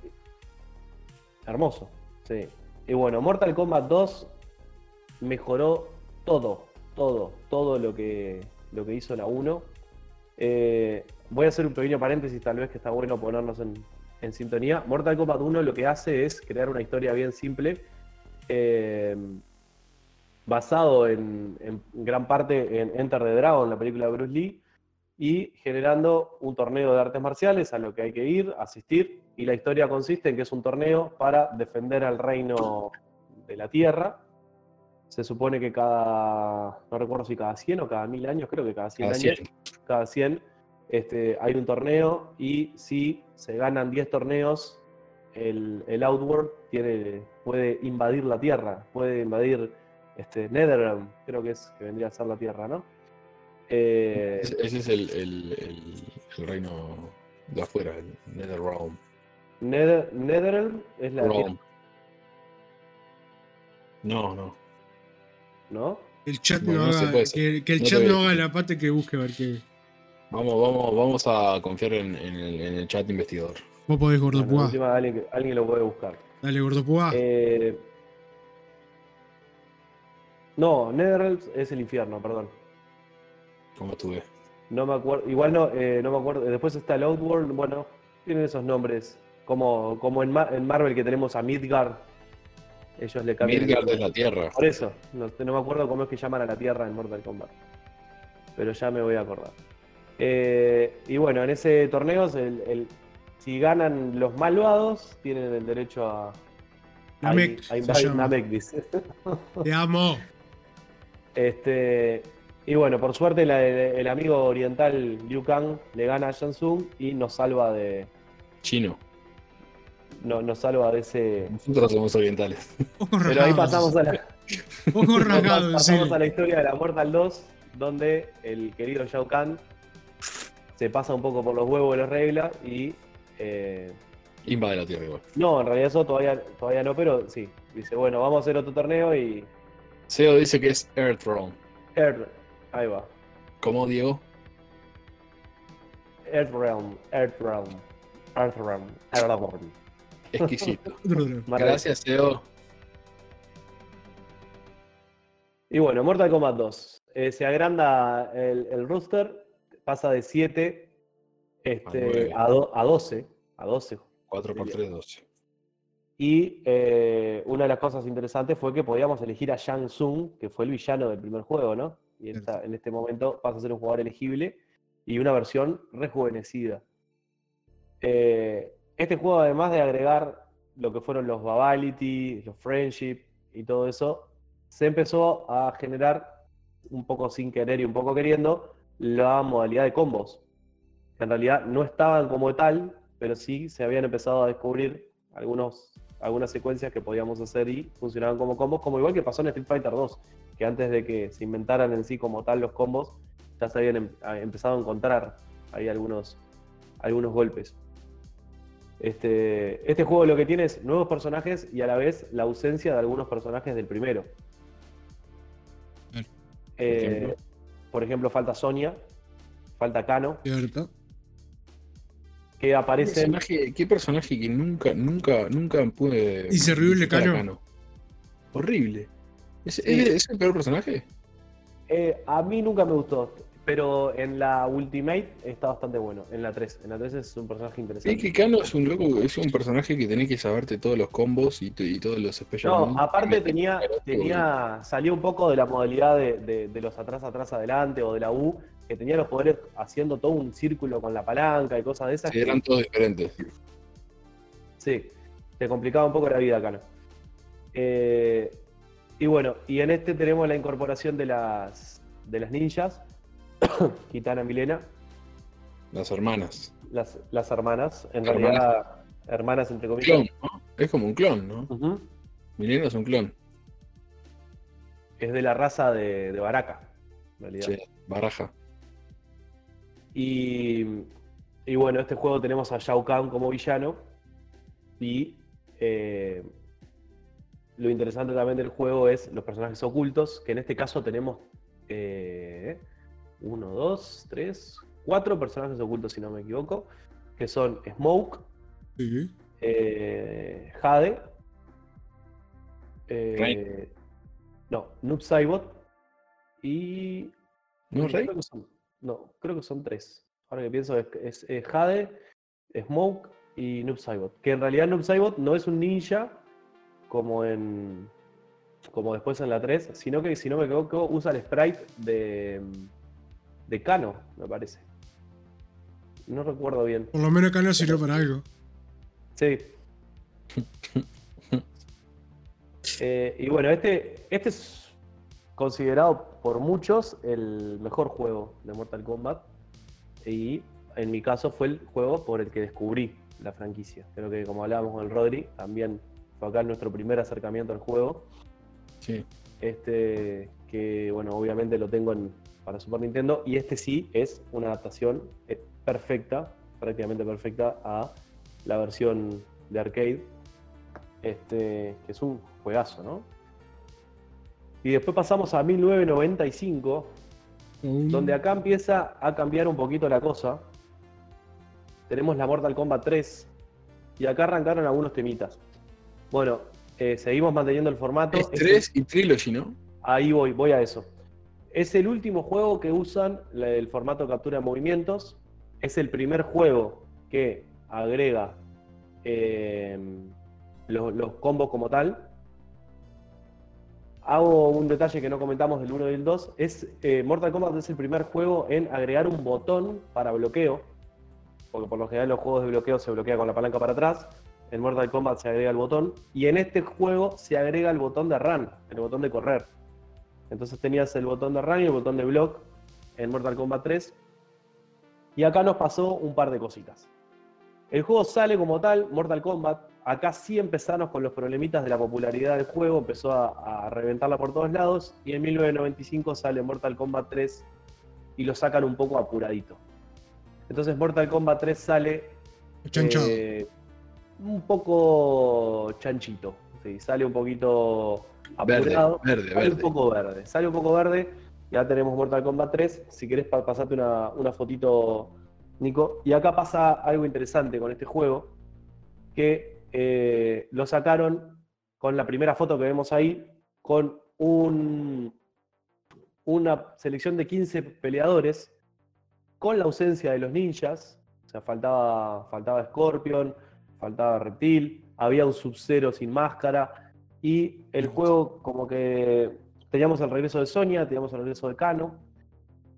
S2: hermoso, sí. Y bueno, Mortal Kombat 2 mejoró todo, todo, todo lo que, lo que hizo la 1. Eh, voy a hacer un pequeño paréntesis, tal vez que está bueno ponernos en, sintonía. Mortal Kombat 1 lo que hace es crear una historia bien simple, eh, basado en, en gran parte en Enter the Dragon, la película de Bruce Lee, y generando un torneo de artes marciales a lo que hay que ir, asistir, y la historia consiste en que es un torneo para defender al reino de la Tierra. Se supone que cada, no recuerdo si cada 100 o cada 1000 años, creo que cada 100
S1: Cada
S2: años,
S1: 100.
S2: cada 100 este, hay un torneo y si se ganan 10 torneos, el, el Outworld tiene, puede invadir la Tierra, puede invadir este, Netherrealm, creo que es que vendría a ser la Tierra, ¿no? Eh,
S1: Ese, es el, el, el- reino de afuera, el NetherRealm.
S2: Nether, Netherrealm es la Tierra.
S1: No, no.
S2: ¿No?
S3: El chat
S1: Bueno,
S3: no haga, que, que el
S1: No
S3: chat no haga la pata que busque a ver qué.
S1: Vamos, vamos, vamos a confiar en, en el, en el chat investigador.
S3: Vos podés,
S2: Bueno,
S3: gordo
S2: de
S3: Pua.
S2: última, alguien, alguien lo puede buscar.
S3: Dale, gordo Pua.
S2: Eh, no, Netherrealm es el infierno, perdón.
S1: ¿Cómo estuve?
S2: No me acuerdo, igual no, eh, no me acuerdo. Después está el Outworld, bueno, tienen esos nombres. Como, como en, Ma- en Marvel que tenemos a Midgard. Ellos le cambian. el
S1: Midgard es la Tierra.
S2: Por eso, no, no me acuerdo cómo es que llaman a la Tierra en Mortal Kombat. Pero ya me voy a acordar. Eh, y bueno, en ese torneo, el- el- si ganan los malvados, tienen el derecho a,
S3: Namek,
S2: a invadir
S3: llama.
S2: Namek, dice.
S3: Te amo.
S2: Este, y bueno, por suerte la- el, el amigo oriental Liu Kang le gana a Shansung y nos salva de,
S1: Chino.
S2: No, nos salva de ese.
S1: Nosotros somos orientales.
S2: Pero ahí pasamos a la, pasamos
S3: sí.
S2: a la historia de la Mortal 2, donde el querido Shao Kahn se pasa un poco por los huevos de las reglas y. eh,
S1: Invade la Tierra igual.
S2: no, en realidad eso todavía, todavía no, pero sí. Dice, bueno, vamos a hacer otro torneo y.
S1: Seo dice que es Earthrealm.
S2: Earth, ahí va.
S1: ¿Cómo, Diego?
S2: Earthrealm, Earthrealm, Earthrealm, Earthrealm.
S1: Exquisito. Gracias, Seo.
S2: Y bueno, Mortal Kombat 2. Eh, se agranda el, el roster, pasa de 7
S1: A
S2: este,
S1: nueve.
S2: a, do- a 12. A 12.
S1: 4 por 3, 12.
S2: Y eh, una de las cosas interesantes fue que podíamos elegir a Shang Tsung, que fue el villano del primer juego, ¿no? Y esta- en este momento pasa a ser un jugador elegible y una versión rejuvenecida. Eh, este juego, además de agregar lo que fueron los Babality, los Friendship y todo eso, se empezó a generar un poco sin querer y un poco queriendo la modalidad de combos. Que en realidad no estaban como tal, pero sí se habían empezado a descubrir algunos, algunas secuencias que podíamos hacer y funcionaban como combos, como igual que pasó en Street Fighter 2, que antes de que se inventaran en sí como tal los combos, ya se habían em- empezado a encontrar ahí algunos, algunos golpes. Este, este juego lo que tiene es nuevos personajes y a la vez la ausencia de algunos personajes del primero. Eh,
S1: ejemplo?
S2: por ejemplo, falta Sonia, falta Kano,
S3: Cierto.
S2: que
S1: ¿Qué
S2: aparecen.
S1: personaje, qué personaje que nunca, nunca, nunca pude.
S3: Inservible,
S1: disfrutar a
S3: Cano.
S1: Horrible. ¿Es,
S2: Sí.
S1: es- es el peor personaje?
S2: Eh, a mí nunca me gustó, pero en la Ultimate está bastante bueno. En la 3. En la 3 es un personaje
S1: Es
S2: interesante.
S1: que Kano es un loco, es un personaje que tenés que saberte todos los combos y, todos los special
S2: No,
S1: moves.
S2: aparte tenía, tenía, salió un poco de la modalidad de, de- de los atrás, atrás, adelante o de la U, que tenía los poderes haciendo todo un círculo con la palanca y cosas de esas.
S1: Sí,
S2: que-
S1: eran todos diferentes.
S2: Sí, te complicaba un poco la vida, Cano. Eh, y bueno, y en este tenemos la incorporación de las, de las ninjas, Kitana Milena,
S1: Las hermanas.
S2: las, las hermanas, en
S1: Hermanas.
S2: realidad hermanas entre comillas.
S1: Clon, ¿no? Es como un clon, ¿no? Milena es un clon.
S2: Es de la raza de, de Baraka, en realidad.
S1: Sí, baraja.
S2: Y, y bueno, este juego tenemos a Shao Kahn como villano. Y eh, lo interesante también del juego es los personajes ocultos, que en este caso tenemos eh, uno, dos, tres, cuatro personajes ocultos, si no me equivoco, que son Smoke,
S3: Sí.
S2: eh, Jade, eh, no, Noob Saibot y.
S1: ¿No, Rey?
S2: Creo que son- no, creo que son tres. Ahora que pienso, es, es- es Jade, Smoke y Noob Saibot. Que en realidad Noob Saibot no es un ninja como en. como después en la 3, sino que, si no me equivoco, usa el sprite de. De Kano, me parece. No recuerdo bien.
S3: Por lo menos acá no sirvió para algo.
S2: Sí. Eh, y bueno, este, este es considerado por muchos el mejor juego de Mortal Kombat. Y en mi caso fue el juego por el que descubrí la franquicia. Creo que como hablábamos con el Rodri, también fue acá nuestro primer acercamiento al juego.
S1: Sí.
S2: Este, que bueno, obviamente lo tengo en- para Super Nintendo. Y este sí es una adaptación eh, perfecta, prácticamente perfecta a la versión de arcade. Este, que es un juegazo, ¿no? Y después pasamos a 1995,
S3: Un-
S2: donde acá empieza a cambiar un poquito la cosa. Tenemos la Mortal Kombat 3 y acá arrancaron algunos temitas. Bueno, eh, seguimos manteniendo el formato.
S1: Es
S2: Este-
S1: 3 y Trilogy, ¿no?
S2: Ahí voy, voy a eso. Es el último juego que usan el formato captura de movimientos. Es el primer juego que agrega eh, los, los combos como tal. hago un detalle que no comentamos del 1 y el 2. Es, eh, Mortal Kombat es el primer juego en agregar un botón para bloqueo. Porque por lo general los juegos de bloqueo se bloquea con la palanca para atrás. En Mortal Kombat se agrega el botón. Y en este juego se agrega el botón de run, el botón de correr. Entonces tenías el botón de run y el botón de block en Mortal Kombat 3. Y acá nos pasó un par de cositas. El juego sale como tal, Mortal Kombat. Acá sí empezamos con los problemitas de la popularidad del juego, empezó a, a reventarla por todos lados. Y en 1995 sale Mortal Kombat 3 y lo sacan un poco apuradito. Entonces Mortal Kombat 3 sale eh, un poco chanchito. Sí, sale un poquito apurado.
S1: verde,
S2: Sale un
S1: verde.
S2: poco verde. Sale un poco verde. Ya tenemos Mortal Kombat 3. Si querés pa- pasarte una, una fotito, Nico. Y acá pasa algo interesante con este juego. Que eh, lo sacaron con la primera foto que vemos ahí. Con un, una selección de 15 peleadores. Con la ausencia de los ninjas. O sea, faltaba, faltaba Scorpion, faltaba Reptil. Había un Sub-Zero sin máscara. Y el juego como que teníamos el regreso de Sonia, teníamos el regreso de Kano,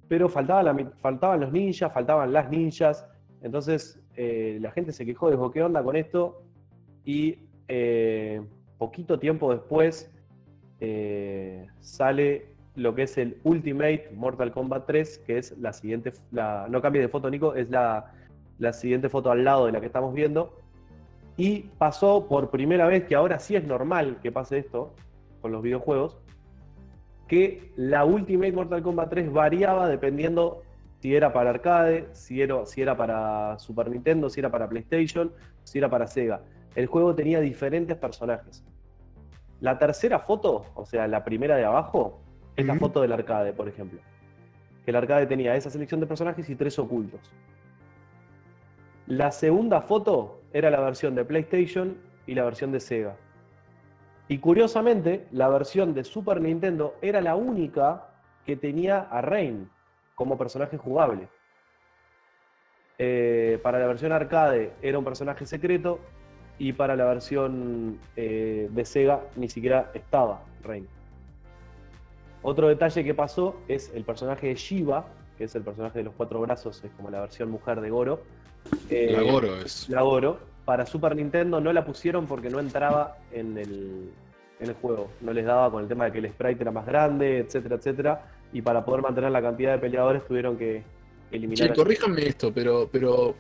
S2: pero faltaba faltaban los ninjas, faltaban las ninjas, entonces eh, la gente se quejó, dijo, ¿qué onda con esto? Y eh, poquito tiempo después eh, sale lo que es el Ultimate Mortal Kombat 3, que es la siguiente, la, no cambies de foto Nico, es la, la siguiente foto al lado de la que estamos viendo. Y pasó por primera vez, que ahora sí es normal que pase esto con los videojuegos, que la Ultimate Mortal Kombat 3 variaba dependiendo si era para arcade, si era, si era para Super Nintendo, si era para PlayStation, si era para Sega. El juego tenía diferentes personajes. La tercera foto, o sea, la primera de abajo, es la foto del arcade, por ejemplo. Que el arcade tenía esa selección de personajes y tres ocultos. La segunda foto era la versión de PlayStation y la versión de Sega. Y curiosamente, la versión de Super Nintendo era la única que tenía a Rain como personaje jugable. Eh, para la versión arcade era un personaje secreto y para la versión eh, de Sega ni siquiera estaba Rain. Otro detalle que pasó es el personaje de Shiva, que es el personaje de los cuatro brazos, es como la versión mujer de Goro. Eh,
S1: La Goro es.
S2: la Goro. Para Super Nintendo no la pusieron porque no entraba en el, en el juego. No les daba con el tema de que el sprite era más grande, etcétera, etcétera. Y para poder mantener la cantidad de peleadores tuvieron que eliminar.
S1: Che, corríjanme esto, pero, pero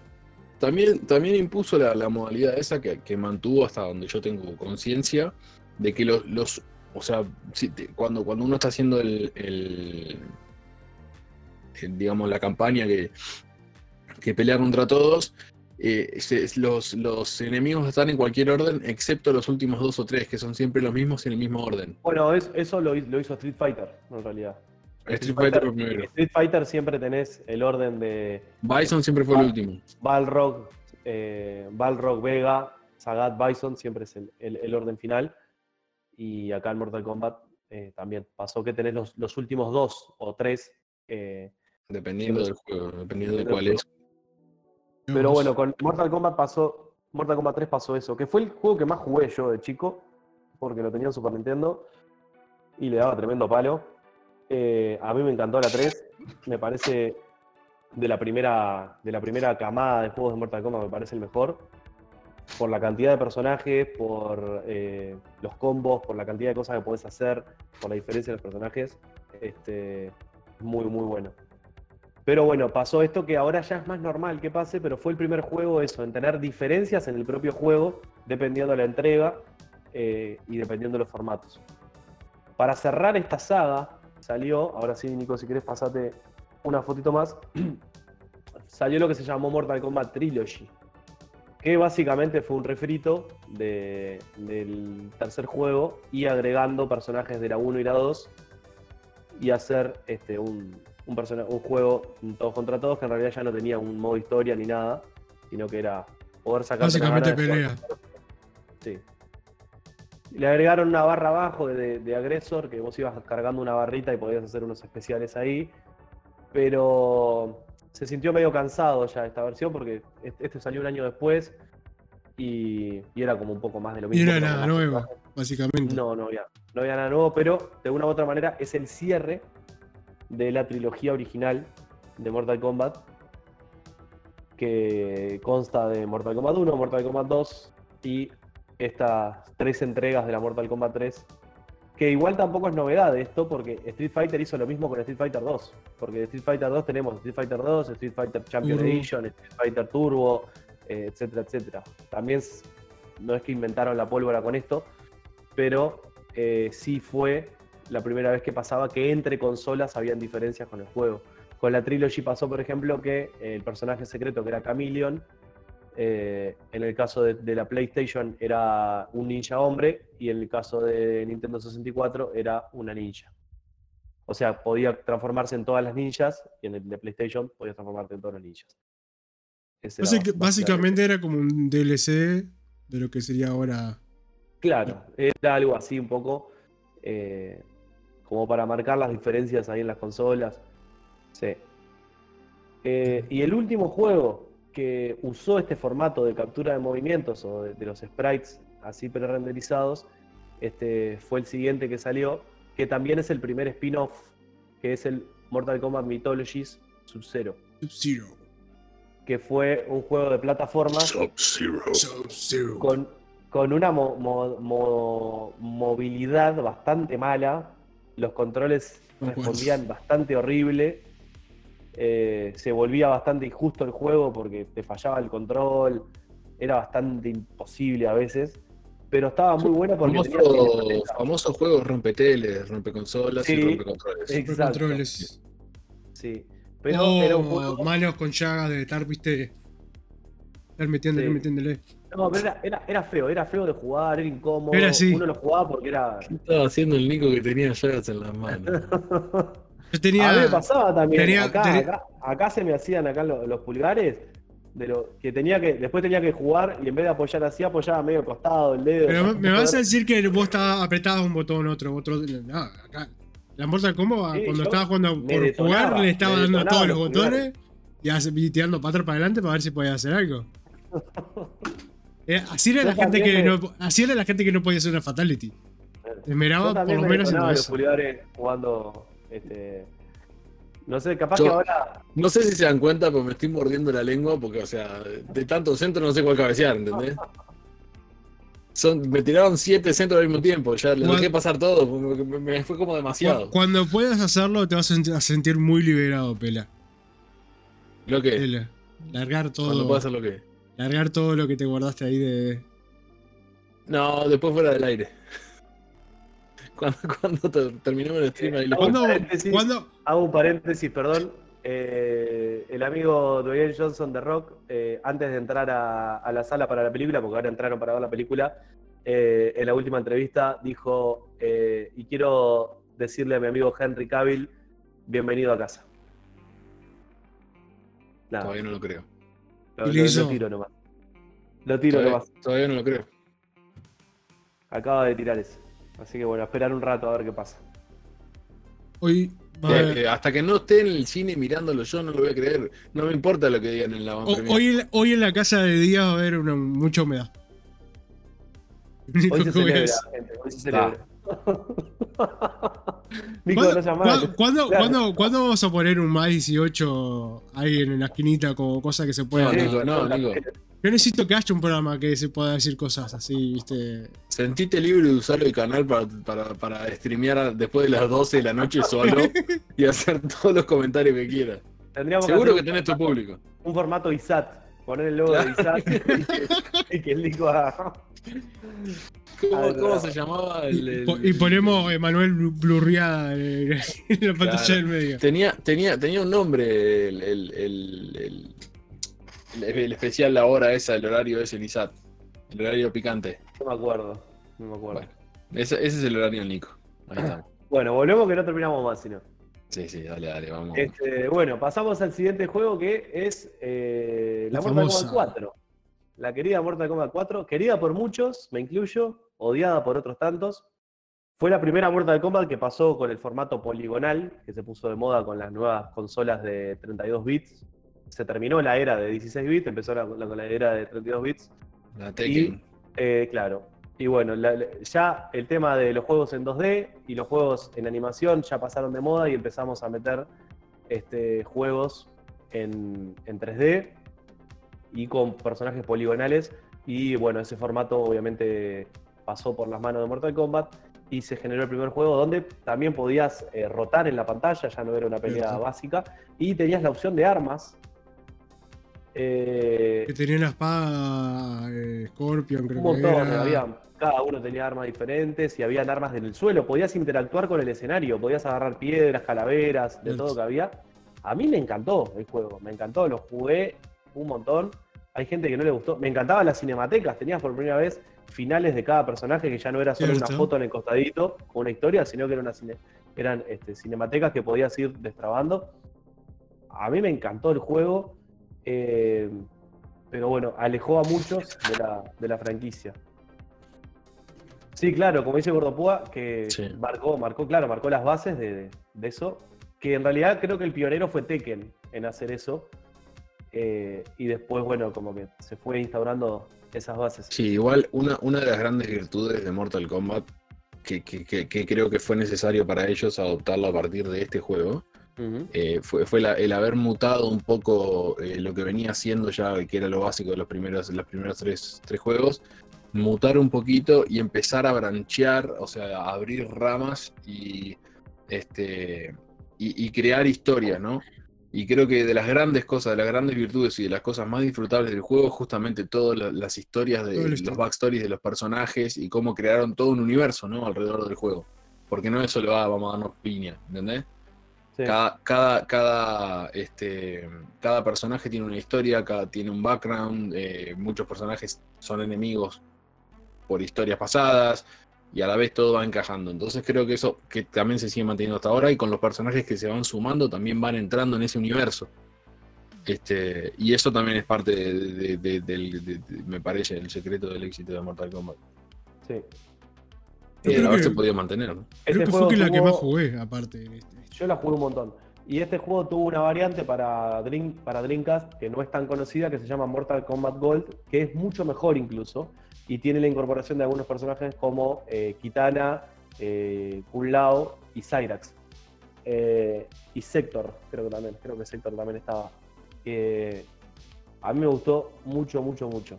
S1: también, también impuso la, la modalidad esa que, que mantuvo hasta donde yo tengo conciencia de que los, los o sea, si te- cuando, cuando uno está haciendo el, digamos, la campaña que, que pelea contra todos, eh, se- los, los enemigos están en cualquier orden, excepto los últimos dos o tres, que son siempre los mismos en el mismo orden.
S2: Bueno, es- eso lo, hi- lo hizo Street Fighter, en realidad.
S1: Street Fighter primero.
S2: Street Fighter siempre tenés el orden de
S1: Bison siempre fue el último.
S2: Balrog, eh, Balrog, Vega, Sagat, Bison, siempre es el, el- el orden final. Y acá en Mortal Kombat eh, también pasó que tenés los, los últimos dos o tres.
S1: Dependiendo del juego, dependiendo de cuál es.
S2: pero bueno, con Mortal Kombat pasó, Mortal Kombat 3 pasó eso, que fue el juego que más jugué yo de chico, porque lo tenía en Super Nintendo y le daba tremendo palo. Eh, a mí me encantó la 3, me parece de la primera de la primera camada de juegos de Mortal Kombat me parece el mejor por la cantidad de personajes, por eh, los combos, por la cantidad de cosas que podés hacer, por la diferencia de los personajes, este, muy muy bueno. Pero bueno, pasó esto que ahora ya es más normal que pase, pero fue el primer juego eso, en tener diferencias en el propio juego, dependiendo de la entrega eh, y dependiendo de los formatos. Para cerrar esta saga, salió, ahora sí, Nico, si querés pasate una fotito más, salió lo que se llamó Mortal Kombat Trilogy, que básicamente fue un refrito de- del tercer juego y agregando personajes de la 1 y la 2 y hacer este, un, un, juego todos contra todos que en realidad ya no tenía un modo historia ni nada, sino que era poder sacar
S3: Básicamente pelea.
S2: Sí. Le agregaron una barra abajo de, de agresor, que vos ibas cargando una barrita y podías hacer unos especiales ahí. Pero se sintió medio cansado ya esta versión, porque este este salió un año después. y, y era como un poco más de lo
S3: Y
S2: mismo.
S3: era
S2: pero
S3: nada nuevo, básicamente.
S2: No, no había, no había nada nuevo, pero de una u otra manera es el cierre de la trilogía original de Mortal Kombat, que consta de Mortal Kombat 1, Mortal Kombat 2 y estas tres entregas de la Mortal Kombat 3, que igual tampoco es novedad de esto, porque Street Fighter hizo lo mismo con Street Fighter 2, porque de Street Fighter 2 tenemos Street Fighter 2, Street Fighter Champion. Edition, Street Fighter Turbo, eh, etcétera, etcétera. También no es que inventaron la pólvora con esto, pero eh, sí fue la primera vez que pasaba que entre consolas habían diferencias con el juego. Con la Trilogy pasó, por ejemplo, que el personaje secreto que era Chameleon, eh, en el caso de, de la PlayStation era un ninja hombre y en el caso de Nintendo 64 era una ninja. O sea, podía transformarse en todas las ninjas y en el de PlayStation podía transformarte en todos los ninjas. Ese básicamente
S3: era como un DLC de lo que sería ahora.
S2: Claro, era algo así un poco eh, como para marcar las diferencias ahí en las consolas. Sí. Eh, y el último juego que usó este formato de captura de movimientos o de, de los sprites así pre-renderizados este, fue el siguiente que salió, que también es el primer spin-off, que es el Mortal Kombat Mythologies Sub-Zero,
S3: Sub-Zero.
S2: que fue un juego de plataformas
S1: Sub-Zero.
S3: Sub-Zero.
S2: con, con una mo- mo- mo- movilidad bastante mala. Los controles respondían bastante horrible. eh, se volvía bastante injusto el juego porque te fallaba el control. Era bastante imposible a veces. Pero estaba muy buena porque tenía
S1: Famoso,
S2: cinemática.
S1: famoso juego rompeteles, rompeconsolas y
S2: Sí.
S1: rompecontroles.
S2: Sí. Pero
S3: Oh,
S2: era un juego.
S3: manos con llagas de estar, viste. Estar metiéndole,
S2: Sí.
S3: metiéndole.
S2: No, pero era, era, era feo, era feo de jugar, era incómodo.
S3: Era así.
S2: Uno lo jugaba porque era.
S1: ¿Qué estaba haciendo el Nico que tenía llagas en las manos?
S3: Yo tenía.
S2: A mí me pasaba también.
S3: tenía-
S2: acá,
S3: tenía-
S2: acá, acá se me hacían acá los, los pulgares. De lo que tenía que. Después tenía que jugar y en vez de apoyar así, apoyaba medio costado el dedo.
S3: Pero me vas a decir que vos estabas apretabas un botón, otro, otro. No, acá. La Mortal Kombat,
S2: Sí,
S3: cuando estaba jugando por
S2: detonaba,
S3: jugar, le estaba dando todos los botones y, hace- y tirando para atrás para adelante para ver si podía hacer algo. Eh, así, era
S2: Yo
S3: la gente que no, así era la gente que no podía hacer una fatality. Esmeraba por lo
S2: me
S3: menos en
S2: detonaba los
S3: eso.
S2: pulgares jugando. Este, no sé, capaz
S1: Yo-
S2: que ahora.
S1: No sé si se dan cuenta, pero me estoy mordiendo la lengua porque, o sea, de tantos centros no sé cuál cabecear, ¿entendés? Son, me tiraron siete centros al mismo tiempo, ya lo
S3: Cuan-
S1: dejé pasar todo, me, me fue como demasiado.
S3: Cu- Cuando puedas hacerlo, te vas a sent- a sentir muy liberado, Pela.
S1: Lo que,
S3: Pela. Largar
S1: cuando
S3: todo.
S1: puedo hacer lo que.
S3: Largar todo lo que te guardaste ahí de.
S1: No, después fuera del aire. Cuando, cuando te- terminemos el stream
S2: un
S3: ¿Cuándo?
S2: paréntesis.
S3: ¿Cuándo?
S2: Hago un paréntesis, perdón. Eh, el amigo Dwayne Johnson de Rock, eh, antes de entrar a, a la sala para la película, porque ahora entraron para ver la película, eh, en la última entrevista dijo, eh, y quiero decirle a mi amigo Henry Cavill, bienvenido a casa. Nada,
S1: Todavía no lo creo.
S2: Lo, tiro nomás. Lo tiro
S1: Todavía,
S2: nomás.
S1: todavía no lo creo.
S2: Acaba de tirar eso. Así que bueno, esperar un rato a ver qué pasa.
S3: Hoy
S1: Eh, eh, hasta que no esté en el cine mirándolo yo no lo voy a creer. No me importa lo que digan en la premiere.
S3: hoy, en- hoy en la casa de Díaz va a haber una, mucha humedad.
S2: Hoy se celebra, gente, hoy se celebra. Nico,
S3: ¿Cuándo,
S2: no
S3: cuándo-
S2: malo.
S3: cuándo-
S2: Claro.
S3: cuándo- cuándo vamos a poner un más 18 ahí en la esquinita como cosa que se pueda?
S1: No, Nico, no, Nico.
S3: Yo necesito que haya un programa que se pueda decir cosas así, ¿viste?
S1: Sentite libre de usar el canal para, para, para streamear después de las 12 de la noche solo y hacer todos los comentarios que quieras.
S2: Tendríamos
S1: Seguro que
S2: hacer
S1: tenés tu público.
S2: un formato ISAT. Poner el logo de ISAT y que, el Nico haga.
S1: ¿Cómo,
S2: no.
S1: se llamaba
S3: Y,
S1: el,
S3: y ponemos Emanuel Blurriada en en la pantalla
S1: Claro.
S3: del medio.
S1: Tenía, tenía, tenía un nombre el, el, el, el- el- el especial la hora esa, el horario ese, el ISAT. El horario picante.
S2: No me acuerdo. No me acuerdo.
S1: Bueno, ese, ese es el horario del Nico. Ahí estamos.
S2: Bueno, volvemos que no terminamos más, sino.
S1: Sí, sí, dale, dale, vamos.
S2: Este, bueno, pasamos al siguiente juego que es eh, la
S3: La
S2: Mortal
S3: famosa.
S2: Kombat 4. La querida Mortal Kombat 4, querida por muchos, me incluyo, odiada por otros tantos. Fue la primera Mortal Kombat que pasó con el formato poligonal, que se puso de moda con las nuevas consolas de 32 bits. Se terminó la era de 16 bits, empezó la, la- con la era de 32 bits.
S1: La Tekken.
S2: Eh, claro. Y bueno, la- la- ya el tema de los juegos en 2D y los juegos en animación ya pasaron de moda y empezamos a meter este, juegos en, en 3D y con personajes poligonales. Y bueno, ese formato obviamente pasó por las manos de Mortal Kombat y se generó el primer juego donde también podías eh, rotar en la pantalla, ya no era una pelea básica, y tenías la opción de armas. Eh,
S3: Que tenía una espada eh, Scorpion, creo
S2: un
S3: que era.
S2: había, cada uno tenía armas diferentes y habían armas en el suelo. Podías interactuar con el escenario, podías agarrar piedras, calaveras, de todo que había. A mí me encantó el juego, me encantó, lo jugué un montón. Hay gente que no le gustó. Me encantaban las cinematecas, tenías por primera vez finales de cada personaje que ya no era solo una foto en el costadito con una historia, sino que era una cine- eran este, cinematecas que podías ir destrabando. A mí me encantó el juego. eh, pero bueno, alejó a muchos de la, de la franquicia. Sí, claro, como dice Gordopúa, que
S1: Sí.
S2: marcó, marcó, claro, marcó las bases de, de eso. Que en realidad creo que el pionero fue Tekken en hacer eso. eh, y después, bueno, como que se fue instaurando esas bases.
S1: Sí, igual una, una de las grandes virtudes de Mortal Kombat que, que- que- que creo que fue necesario para ellos adoptarlo a partir de este juego eh, fue, fue la- el haber mutado un poco eh, lo que venía haciendo ya, que era lo básico de los primeros, los primeros tres, tres juegos, mutar un poquito y empezar a branchear, o sea, a abrir ramas y, este, y, y crear historias, ¿no? Y creo que de las grandes cosas, de las grandes virtudes y de las cosas más disfrutables del juego, justamente todas la- las historias de los backstories de los personajes y cómo crearon todo un universo, ¿no? Alrededor del juego. Porque no es solo, ah, vamos a darnos piña, ¿entendés?
S2: Sí.
S1: Cada, cada, cada, este, cada personaje tiene una historia, cada, tiene un background, eh, muchos personajes son enemigos por historias pasadas y a la vez todo va encajando. Entonces creo que eso que también se sigue manteniendo hasta ahora y con los personajes que se van sumando también van entrando en ese universo. Este, y eso también es parte de, de- de- del- de- de- me parece, el secreto del éxito de Mortal Kombat.
S2: Sí.
S3: Yo
S1: Y
S3: creo que-
S1: podido mantener. ¿no?
S3: Creo
S2: Este
S3: que
S2: juego
S3: fue que la que
S2: tuvo-
S3: más jugué, aparte. este.
S2: Yo la jugué un montón. Y este juego tuvo una variante para, Dream, para Dreamcast que no es tan conocida, que se llama Mortal Kombat Gold, que es mucho mejor incluso. Y tiene la incorporación de algunos personajes como eh, Kitana, eh, Kun Lao y Cyrax. Eh, y Sector, creo que también. Creo que Sector también estaba. Eh, a mí me gustó mucho, mucho, mucho.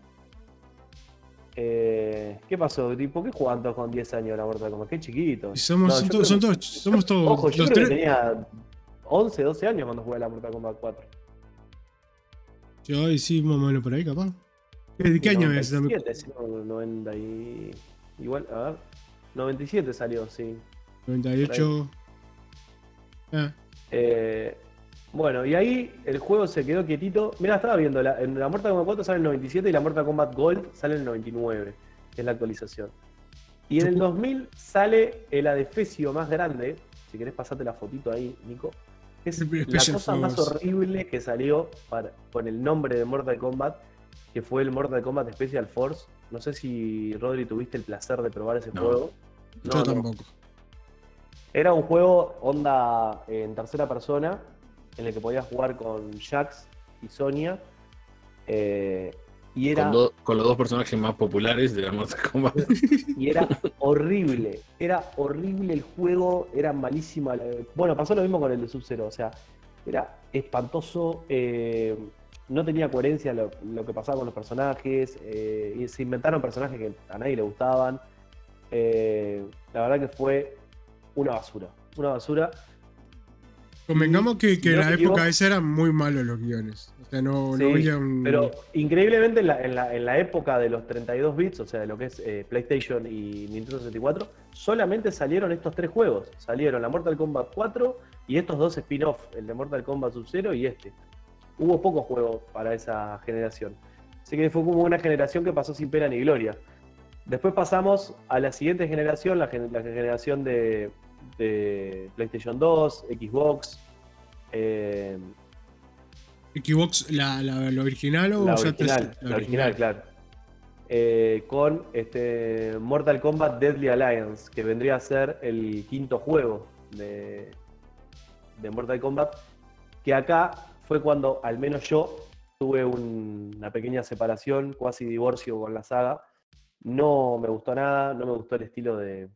S2: Eh, ¿Qué pasó? ¿Por qué jugaban todos con 10 años la Mortal Kombat? Qué chiquito.
S3: Y somos,
S2: No,
S3: son
S2: yo
S3: todos, son
S2: que-
S3: todos, somos todos.
S2: Ojo, yo
S3: los
S2: creo que
S3: tres.
S2: tenía 11, 12 años cuando jugué la Mortal Kombat 4.
S3: Yo, sí, más o menos por ahí, capaz. ¿De qué año es?
S2: 97, sí, no, 90 y... Igual, a ver. 97 salió, sí.
S3: 98. Ah,
S2: Eh, bueno, y ahí el juego se quedó quietito. Mira, estaba viendo, la, en la Mortal Kombat 4 sale en el 97 y la Mortal Kombat Gold sale en el 99, que es la actualización. Y en el 2000 sale el adefesio más grande, si querés pasarte la fotito ahí, Nico. Es la cosa más horrible que salió para- con el nombre de Mortal Kombat, que fue el Mortal Kombat Special Force. No sé si, Rodri, tuviste el placer de probar ese
S1: No.
S2: juego.
S3: yo
S2: No, no.
S3: tampoco.
S2: Era un juego onda en tercera persona, en el que podías jugar con Jax y Sonia. eh, y, era,
S1: Con, do- con los dos personajes más populares de la Mortal Kombat.
S2: y era horrible. Era horrible el juego, era malísima. Bueno, pasó lo mismo con el de Sub-Zero. O sea, era espantoso. eh, no tenía coherencia lo, lo que pasaba con los personajes. eh, y se inventaron personajes que a nadie le gustaban. eh, la verdad que fue una basura. Una basura.
S3: Convengamos que, que
S2: no
S3: en la época esa eran muy malos los guiones. O sea, no, no
S2: Sí,
S3: había un.
S2: Pero increíblemente en la, en la- en la época de los 32 bits, o sea, de lo que es eh, PlayStation y Nintendo 64, solamente salieron estos tres juegos. Salieron la Mortal Kombat 4 y estos dos spin-off, el de Mortal Kombat Sub-Zero y este. Hubo pocos juegos para esa generación. Así que fue como una generación que pasó sin pena ni gloria. Después pasamos a la siguiente generación, la, gen- la generación de, de PlayStation 2, Xbox. eh,
S3: Xbox, la, la, la original o
S2: la original,
S3: te-
S2: la original, claro. Eh, con este Mortal Kombat Deadly Alliance, que vendría a ser el quinto juego de, de Mortal Kombat, que acá fue cuando al menos yo tuve un- una pequeña separación, cuasi divorcio con la saga. No me gustó nada, no me gustó el estilo de,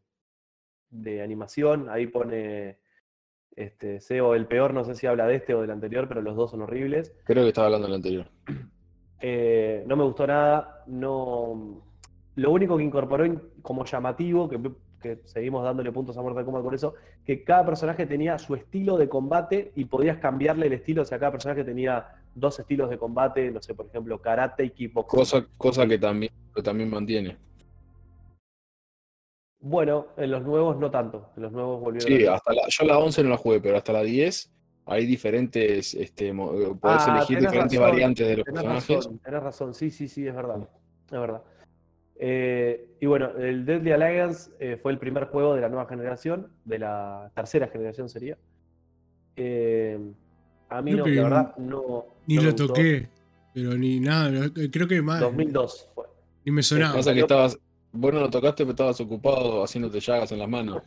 S2: de animación. Ahí pone este, Seo el peor, no sé si habla de este o del anterior, pero los dos son horribles.
S1: Creo que estaba hablando del anterior.
S2: Eh, no me gustó nada. No. Lo único que incorporó in- como llamativo, que, que seguimos dándole puntos a Mortal Kombat por eso, que cada personaje tenía su estilo de combate y podías cambiarle el estilo. O sea, cada personaje tenía dos estilos de combate, no sé, por ejemplo, karate y kickboxing.
S1: Cosa, cosa que también, que también mantiene.
S2: Bueno, en los nuevos no tanto. En los nuevos volvieron
S1: Sí,
S2: a-
S1: hasta la, yo la 11 no la jugué, pero hasta la 10 hay diferentes, este, podés
S2: Ah,
S1: elegir diferentes
S2: razón,
S1: variantes de los
S2: Tenés
S1: personajes.
S2: razón, tenés razón, sí, sí, sí, es verdad. Es verdad. Eh, y bueno, el Deadly Alliance eh, fue el primer juego de la nueva generación, de la tercera generación sería. Eh, a mí
S3: Creo
S2: no, la verdad, no.
S3: Ni
S2: no
S3: lo
S2: gustó.
S3: toqué, pero ni nada. Creo que más.
S2: 2002 fue.
S3: Ni me sonaba.
S1: Pasa que estabas, vos no lo tocaste, pero estabas ocupado haciéndote llagas en las manos.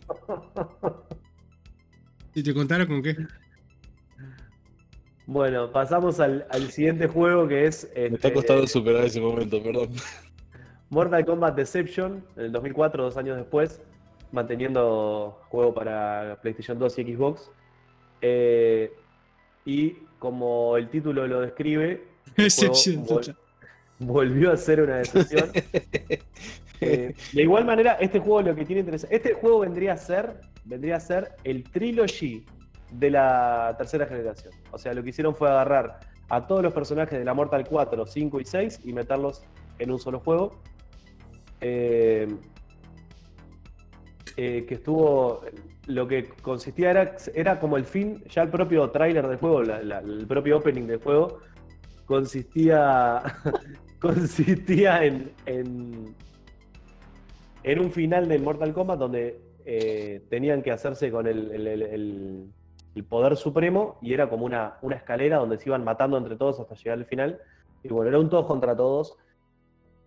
S3: Si te contara con qué.
S2: Bueno, pasamos al, al siguiente juego que es
S1: Me está
S2: este,
S1: costando superar ese momento, perdón.
S2: Mortal Kombat Deception, en el 2004, dos años después, manteniendo juego para PlayStation 2 y Xbox. Eh, y como el título lo describe,
S3: Excepción
S2: vol- volvió a ser una decepción. Eh, de igual manera, este juego lo que tiene interesante. Este juego vendría a ser, vendría a ser el trilogy de la tercera generación. O sea, lo que hicieron fue agarrar a todos los personajes de la Mortal 4, 5 y 6 y meterlos en un solo juego. Eh, eh, que estuvo. Lo que consistía era, era como el fin, ya el propio tráiler del juego, el propio opening del juego, consistía. consistía en, en, en un final del Mortal Kombat donde eh, tenían que hacerse con el- el- el poder supremo y era como una, una escalera donde se iban matando entre todos hasta llegar al final. Y bueno, era un todos contra todos.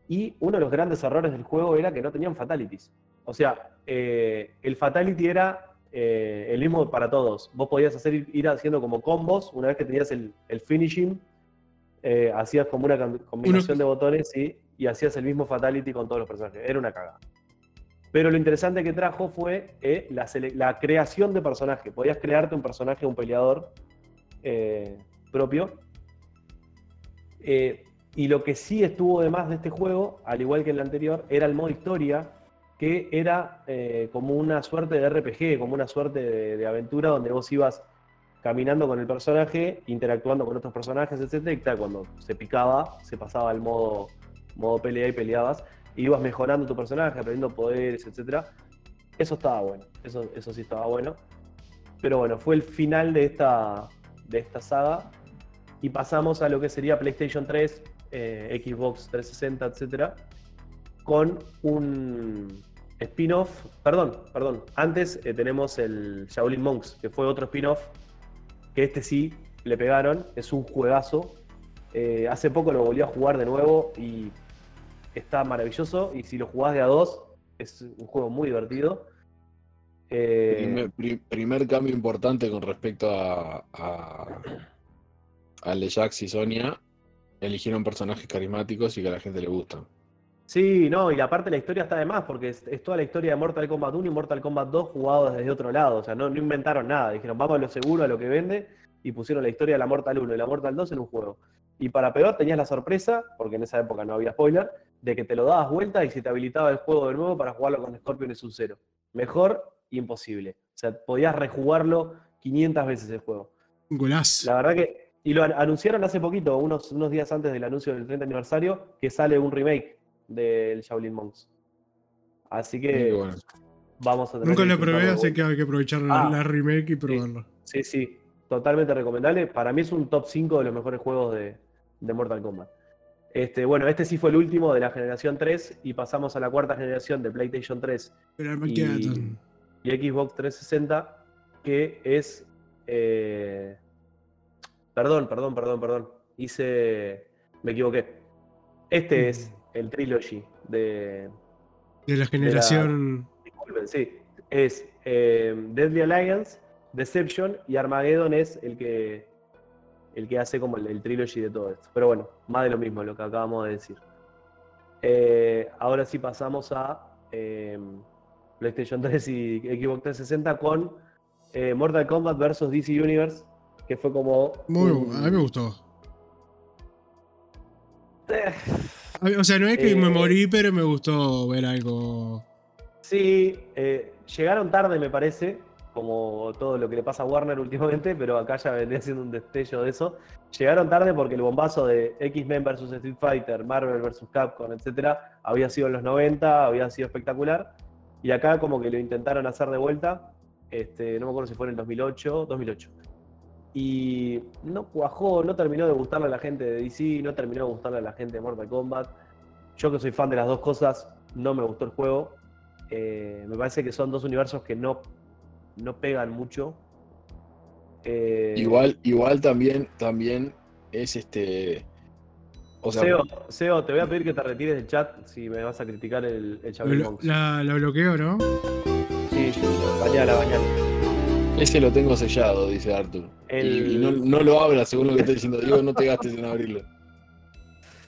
S2: Y uno de los grandes errores del juego era que no tenían fatalities. O sea, eh, el fatality era eh, el mismo para todos. Vos podías hacer ir, haciendo como combos, una vez que tenías el, el finishing, eh, hacías como una com- combinación de botones y, y hacías el mismo fatality con todos los personajes. Era una cagada. Pero lo interesante que trajo fue eh, la, creación de personaje. Podías crearte un personaje, un peleador eh, propio. Eh, y lo que sí estuvo de más de este juego, al igual que el anterior, era el modo historia, que era eh, como una suerte de RPG, como una suerte de, aventura donde vos ibas caminando con el personaje, interactuando con otros personajes, etc. Y cuando se picaba, se pasaba al modo, modo pelea y peleabas. Y ibas mejorando tu personaje, aprendiendo poderes, etc. Eso estaba bueno, eso, eso sí estaba bueno. Pero bueno, fue el final de esta, de esta saga. Y pasamos a lo que sería PlayStation 3, eh, Xbox 360, etc. Con un spin-off. Perdón, perdón. Antes eh, tenemos el Shaolin Monks, que fue otro spin-off. Que este sí le pegaron. Es un juegazo. Eh, hace poco lo volví a jugar de nuevo y está maravilloso. Y si lo jugás de a dos, es un juego muy divertido.
S1: Primer, pri- primer cambio importante con respecto a, a- Jax y Sonia. Eligieron personajes carismáticos y que a la gente le gustan.
S2: Sí, no, y aparte la historia está de más, porque es, es toda la historia de Mortal Kombat 1 y Mortal Kombat 2 jugados desde otro lado. O sea, no, no inventaron nada. Dijeron, vamos a lo seguro, a lo que vende, y pusieron la historia de la Mortal 1 y la Mortal 2 en un juego. Y para peor tenías la sorpresa, porque en esa época no había spoiler, de que te lo dabas vuelta y se te habilitaba el juego de nuevo para jugarlo con Scorpion y Sub-Zero. Mejor, imposible. O sea, podías rejugarlo 500 veces el juego.
S3: Golazo.
S2: La verdad que. Y lo an- anunciaron hace poquito, unos, unos días antes del anuncio del 30 aniversario, que sale un remake del Shaolin Monks. Así que
S1: bueno.
S2: vamos a tener
S3: Nunca lo probé, así que hay que aprovechar la,
S2: Ah,
S3: la remake y probarlo.
S2: Sí, sí, totalmente recomendable. Para mí es un top 5 de los mejores juegos de, de Mortal Kombat. Este, bueno, este sí fue el último de la generación 3 y pasamos a la cuarta generación de PlayStation 3
S3: Pero el
S2: y, y Xbox 360, que es... eh, Perdón, perdón, perdón, perdón. Hice... Me equivoqué. Este es el trilogy de...
S3: De la generación.
S2: Disculpen, sí. Es eh, Deadly Alliance, Deception y Armageddon es el que el que hace como el, el trilogy de todo esto. Pero bueno, más de lo mismo, lo que acabamos de decir. Eh, ahora sí pasamos a eh, PlayStation 3 y Xbox 360 con eh, Mortal Kombat vs DC Universe, que fue como.
S3: Muy,
S2: un-
S3: a mí me gustó.
S2: Eh,
S3: mí- O sea, no es que
S2: Eh,
S3: me morí, pero me gustó ver algo.
S2: Sí, eh, llegaron tarde, me parece, como todo lo que le pasa a Warner últimamente, pero acá ya vendría siendo un destello de eso. Llegaron tarde porque el bombazo de X-Men vs Street Fighter, Marvel vs Capcom, etcétera, había sido en los 90, había sido espectacular. Y acá como que lo intentaron hacer de vuelta, este, no me acuerdo si fue en el 2008, 2008. Y no cuajó, no terminó de gustarle a la gente de DC, no terminó de gustarle a la gente de Mortal Kombat. Yo que soy fan de las dos cosas, no me gustó el juego. Eh, me parece que son dos universos que no, no pegan mucho. Eh,
S1: Igual, igual también, también es este. O sea,
S2: Seo, Seo, te voy a pedir que te retires del chat si me vas a criticar el, el.
S3: La, la bloqueo, ¿no?
S2: Sí, sí, bañala, bañala.
S1: Ese lo tengo sellado, dice Arthur.
S2: El-
S1: Y, y no, no lo abra, según lo que está diciendo. Digo, no te gastes en abrirlo.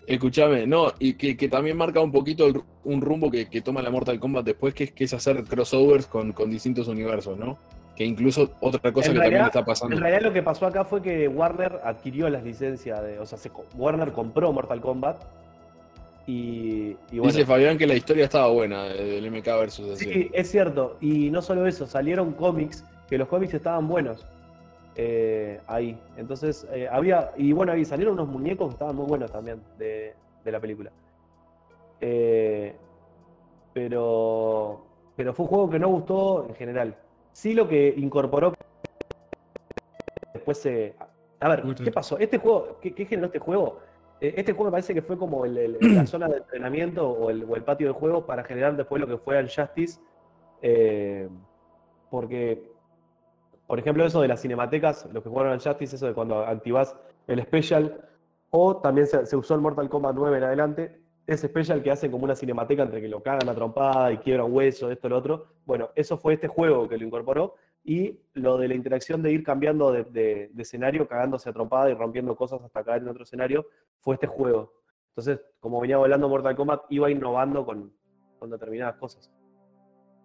S1: Escúchame, no, y que, que también marca un poquito el- un rumbo que, que toma la Mortal Kombat después, que es, que es hacer crossovers con, con distintos universos, ¿no? Que incluso otra cosa
S2: En
S1: que también está pasando.
S2: En realidad lo que pasó acá fue que Warner adquirió las licencias de. O sea, se Warner compró Mortal Kombat. Y, y bueno.
S1: Dice Fabián que la historia estaba buena del MK versus.
S2: Sí, es cierto. Y no solo eso, salieron cómics, que los cómics estaban buenos. eh, ahí. Entonces, eh, había. Y bueno, ahí salieron unos muñecos que estaban muy buenos también de, de la película. Eh, pero. Pero fue un juego que no gustó en general. Sí, lo que incorporó. Después se. A ver. ¿qué pasó? Este juego, ¿qué, qué generó este juego? Este juego me parece que fue como el- el- la zona de entrenamiento o el, o el patio de juego para generar después lo que fue el Justice. eh, porque, por ejemplo, eso de las cinematecas, los que jugaron al Justice, eso de cuando activás el Special, o también se, usó el Mortal Kombat 9 en adelante, ese Special que hacen como una cinemateca entre que lo cagan a trompada y quiebran hueso, esto, lo otro. Bueno, eso fue este juego que lo incorporó. Y lo de la interacción de ir cambiando de, escenario, cagándose a trompada y rompiendo cosas hasta caer en otro escenario, fue este juego. Entonces, como venía volando Mortal Kombat, iba innovando con determinadas cosas.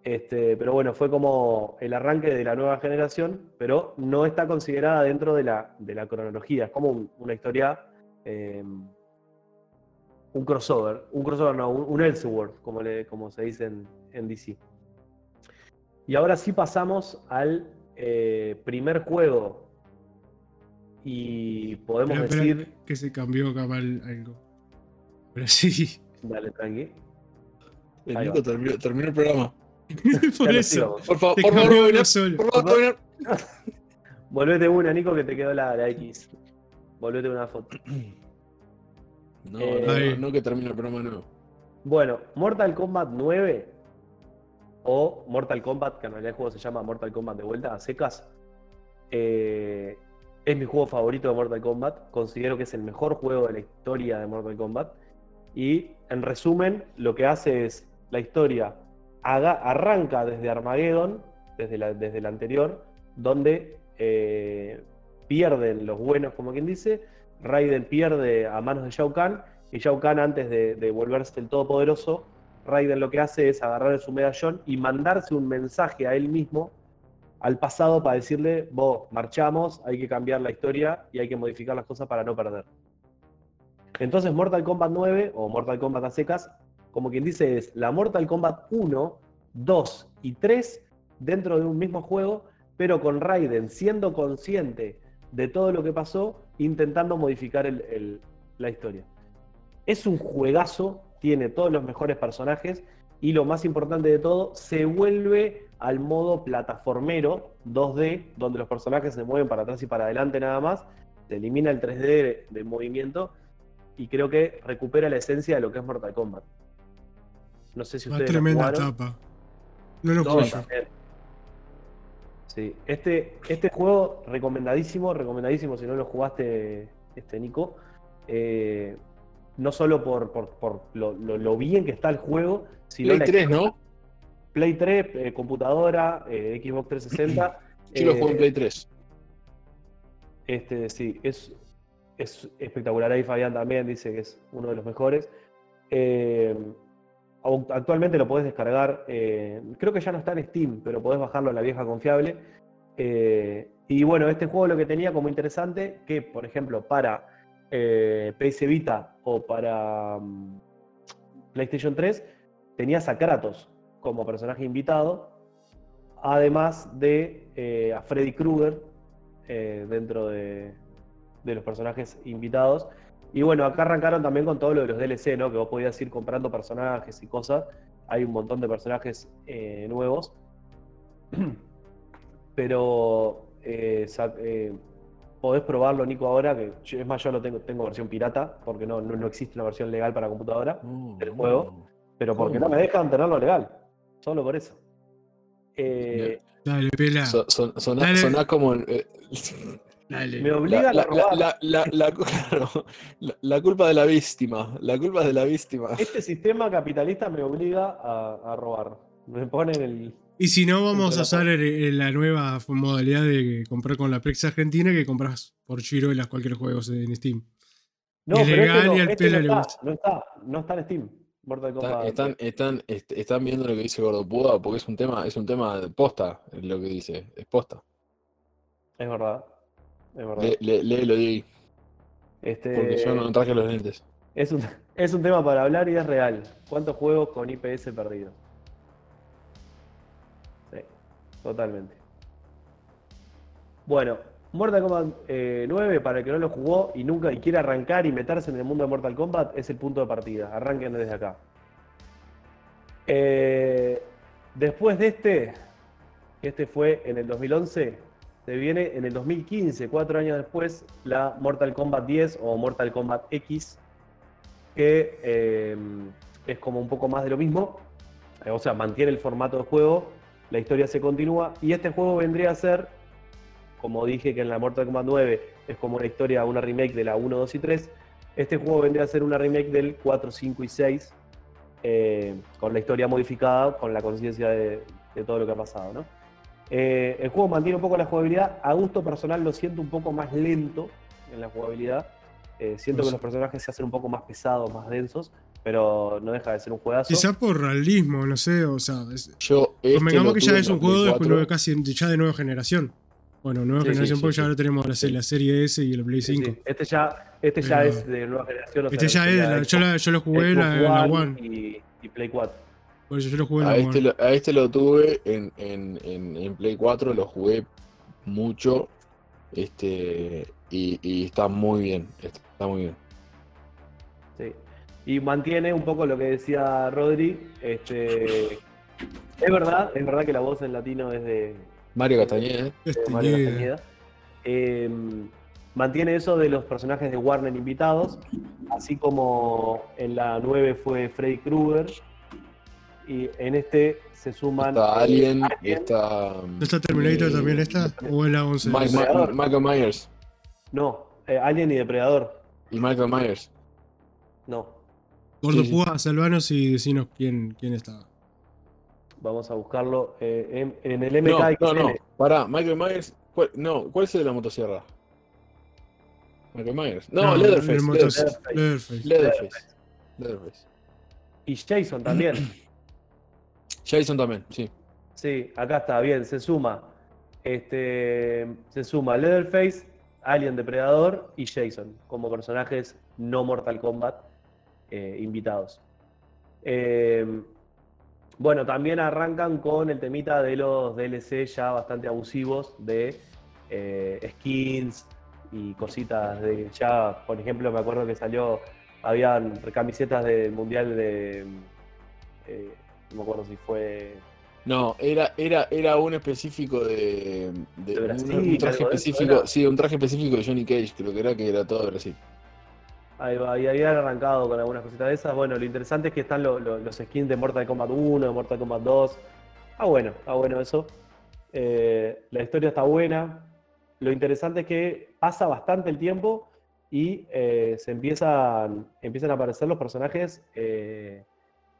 S2: Este, pero bueno, fue como el arranque de la nueva generación, pero no está considerada dentro de la, de la cronología. Es como un- una historia, eh, un crossover, un crossover, no, un, un Elseworld, como, le- como se dice en, en DC. Y ahora sí pasamos al eh, primer juego. Y podemos
S3: Espera, espera,
S2: decir.
S3: que se cambió acá mal algo. Pero sí.
S2: Dale, tranqui.
S1: El Nico terminó el programa.
S3: Por eso.
S1: Por favor, por favor, por favor.
S2: Volvete una, Nico, que te quedó la, la X. Volvete una foto.
S1: No,
S2: Eh,
S1: no, que termine el programa nuevo.
S2: Bueno, Mortal Kombat 9 o Mortal Kombat, que en realidad el juego se llama Mortal Kombat de vuelta a secas, eh, es mi juego favorito de Mortal Kombat. Considero que es el mejor juego de la historia de Mortal Kombat. Y en resumen, lo que hace es la historia arranca desde Armageddon, desde la, la anterior, donde eh, pierden los buenos, como quien dice. Raiden pierde a manos de Shao Kahn. Y Shao Kahn, antes de, de volverse el todopoderoso, Raiden lo que hace es agarrar su medallón y mandarse un mensaje a él mismo al pasado para decirle, vos, marchamos, hay que cambiar la historia y hay que modificar las cosas para no perder. Entonces Mortal Kombat 9 o Mortal Kombat a secas, como quien dice, es la Mortal Kombat 1, 2 y 3 dentro de un mismo juego, pero con Raiden siendo consciente de todo lo que pasó, intentando modificar la historia. Es un juegazo, tiene todos los mejores personajes y lo más importante de todo, se vuelve al modo plataformero 2D, donde los personajes se mueven para atrás y para adelante nada más, se elimina el 3D de, de movimiento y creo que recupera la esencia de lo que es Mortal Kombat. No sé si
S3: Una
S2: ustedes lo
S3: tremenda
S2: jugaron.
S3: etapa. No lo
S2: No. Sí, este, este juego recomendadísimo, recomendadísimo si no lo jugaste, este Nico. Eh, no solo por, por- por lo, lo- lo bien que está el juego, sino
S1: Play
S2: la
S1: 3, ¿no?
S2: Play 3, eh, computadora, eh, Xbox 360.
S1: Yo lo
S2: eh,
S1: juego en Play 3.
S2: Este, sí, es es espectacular. Ahí Fabián también dice que es uno de los mejores. Eh, actualmente lo podés descargar, eh, creo que ya no está en Steam, pero podés bajarlo en la vieja confiable. Eh, y bueno, este juego lo que tenía como interesante, que por ejemplo para eh, PS Vita o para mm, PlayStation 3, tenías a Kratos como personaje invitado, además de eh, a Freddy Krueger dentro de, de los personajes invitados. Y bueno, acá arrancaron también con todo lo de los DLC, ¿no? Que vos podías ir comprando personajes y cosas. Hay un montón de personajes eh, nuevos. Pero eh, eh, podés probarlo, Nico, ahora, que yo- es más, yo lo tengo, tengo versión pirata, porque no, no, no existe una versión legal para computadora, del juego, pero porque no me dejan tenerlo legal. Solo por eso. Eh,
S3: Dale, pela.
S1: So-
S3: Dale.
S1: sonás como. eh,
S3: Dale.
S2: me
S1: la,
S2: obligan a
S1: la-
S2: robar.
S1: la- la- la- claro, la- la culpa de la víctima. La culpa es de la víctima.
S2: Este sistema capitalista me obliga a, a robar. Me ponen el.
S3: Y si no, vamos a usar el- el- la nueva modalidad de comprar con la Plex Argentina que compras por Giro y las cualquier juegos en Steam.
S2: No,
S3: Es
S2: este no,
S3: y al
S2: este
S3: pelo
S2: no
S3: le
S2: está,
S3: gusta.
S2: no está, no está en Steam.
S1: Están, están, están, est- están viendo lo que dice Gordopúa porque es un tema, es un tema de posta, lo que dice, es posta.
S2: Es verdad. Es verdad.
S1: Le- le- léelo, Diego,
S2: Este,
S1: porque yo no traje los lentes.
S2: es, un, es un tema para hablar y es real. ¿Cuántos juegos con IPS perdidos? Sí, totalmente. Bueno, Mortal Kombat eh, 9, para el que no lo jugó y nunca y quiere arrancar y meterse en el mundo de Mortal Kombat, es el punto de partida. Arranquen desde acá. Eh, después de este, que este fue en el 2011, se viene en el 2015, cuatro años después, la Mortal Kombat 10 o Mortal Kombat X, que eh, es como un poco más de lo mismo. Eh, O sea, mantiene el formato de juego, la historia se continúa y este juego vendría a ser, como dije que en la Mortal Kombat 9 es como una historia, una remake de la 1, 2 y 3, este juego vendría a ser una remake del 4, 5 y 6, eh, con la historia modificada, con la conciencia de, de todo lo que ha pasado, ¿no? Eh, el juego mantiene un poco la jugabilidad. A gusto personal lo siento un poco más lento en la jugabilidad. Eh, siento
S3: Pues-
S2: que los personajes se hacen un poco más pesados, más densos, pero no deja de ser un juegazo.
S3: Quizá por realismo, no sé, o sea, es-
S1: Yo, este lo
S3: que ya es
S1: en
S3: un juego de,
S1: 2004.
S3: nueve- casi ya de nueva generación. Bueno, nueva
S2: Sí,
S3: generación
S1: sí,
S3: porque
S1: sí.
S3: ya lo tenemos la, serie S y el Play
S2: Sí,
S3: 5.
S2: sí. Este ya, este ya
S3: Pero-
S2: es de nueva generación. o
S3: Este
S2: sea,
S3: ya es,
S2: sería
S3: la- yo, la- yo lo jugué
S2: Xbox
S3: la, la
S2: One
S3: One.
S2: Y, y Play 4.
S3: Por eso yo lo jugué en
S1: A
S3: la
S1: este, lo, a este lo tuve en, en, en, en Play 4, lo jugué mucho este y, y está muy bien, está muy bien.
S2: Sí. Y mantiene un poco lo que decía Rodri. Este, es verdad, es verdad que la voz en latino es de,
S1: Mario Castañeda, ¿eh?
S2: de
S3: Este,
S2: Mario
S3: yeah.
S2: Castañeda. Eh, mantiene eso de los personajes de Warner invitados, así como en la 9 fue Freddy Krueger. Y en este se suman.
S1: está
S2: eh,
S1: Alien,
S2: Alien,
S1: está
S3: ¿No está Terminator
S1: eh,
S3: también esta? ¿O es la 11?
S1: Mike- Ma-
S2: Depredador.
S1: Michael Myers
S2: No, eh, Alien y Depredador.
S1: y Michael Myers.
S2: No.
S3: Gordo
S1: sí, sí.
S3: Púa, salvanos y decinos quién, quién estaba.
S2: Vamos a buscarlo eh, en, en el
S1: No,
S2: MKXL.
S1: no, no, pará, Michael Myers, ¿cuál, no, ¿cuál es el de la motosierra? Michael Myers. No. Leatherface. Leatherface.
S3: Leatherface.
S2: Y Jason también.
S1: Jason también, sí.
S2: Sí, acá está, bien, se suma. Este, se suma Leatherface, Alien Depredador y Jason como personajes no Mortal Kombat eh, invitados. Eh, bueno, también arrancan con el temita de los DLC ya bastante abusivos de eh, skins y cositas de ya, por ejemplo, me acuerdo que salió, habían camisetas del mundial de, eh, no me acuerdo si fue
S1: No, era, era, era un específico de, de-
S2: De
S1: un-
S2: Brasil,
S1: un,
S2: algo
S1: traje específico,
S2: era.
S1: sí, un traje específico de Johnny Cage, creo que era que era todo de Brasil.
S2: Ahí va, y habían arrancado con algunas cositas de esas. Bueno, lo interesante es que están lo- lo- los skins de Mortal Kombat 1, de Mortal Kombat 2. Ah, bueno, ah, bueno eso. Eh, la historia está buena. Lo interesante es que pasa bastante el tiempo y eh, se empiezan, empiezan a aparecer los personajes eh,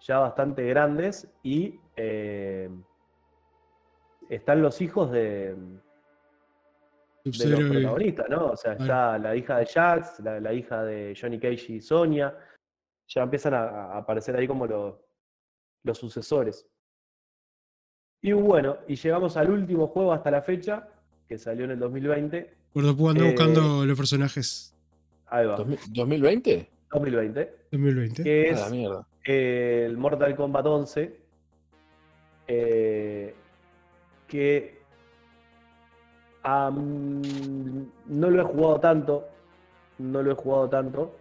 S2: ya bastante grandes y eh, están los hijos de, de los protagonistas, ¿no? O sea, está la hija de Jax, la, la hija de Johnny Cage y Sonia. Ya empiezan a, a aparecer ahí como los, los sucesores. Y bueno, y llegamos al último juego hasta la fecha, que salió en el 2020.
S3: Gordo ando
S2: Eh,
S3: buscando los personajes
S2: Ahí va,
S1: ¿2000- ¿2020?
S2: 2020.
S3: 2020.
S2: Que
S1: A
S2: es
S1: la mierda.
S2: El Mortal Kombat 11. eh, que no lo he jugado tanto. No lo he jugado tanto.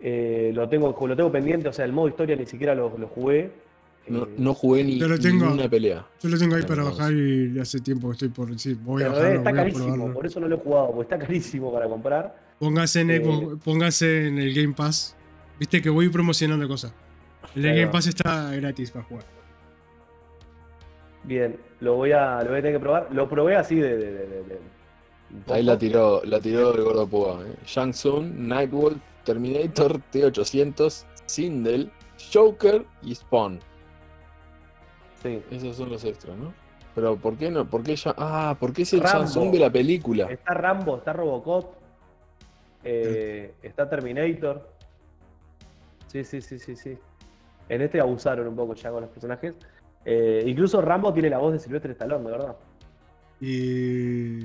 S2: Eh, lo, tengo, lo tengo pendiente, o sea, el modo historia ni siquiera lo, lo jugué.
S1: No,
S2: Eh,
S1: no jugué ni,
S3: Yo lo
S1: ni
S3: tengo.
S1: una pelea.
S3: Yo lo tengo ahí
S1: Pero
S3: para bajar y hace tiempo que estoy por decir, voy a bajarlo,
S2: está
S3: voy a
S2: carísimo,
S3: probarlo.
S2: por eso no lo he jugado, porque está carísimo para comprar.
S3: Póngase en, el,
S2: Eh,
S3: póngase en el Game Pass. Viste que voy promocionando cosas. El Game. Pass está gratis para jugar.
S2: Bien, lo voy a, lo voy a tener que probar. Lo probé así de. de- de- de- de- un
S1: Ahí la tiró, la tiró el gordo Púa. ¿eh? Shang Tsung, Nightwolf, Terminator, T800, Sindel, Joker y Spawn.
S2: Sí.
S1: Esos son los extras, ¿no? Pero ¿por qué no? ¿Por qué ya? Ah, porque es el. Shang Tsung de la película.
S2: Está Rambo, está Robocop, eh, está Terminator. Sí, sí, sí, sí, sí. En este abusaron un poco ya con los personajes. Eh, incluso Rambo tiene la voz de Silvestre Stallone, de verdad.
S3: Y.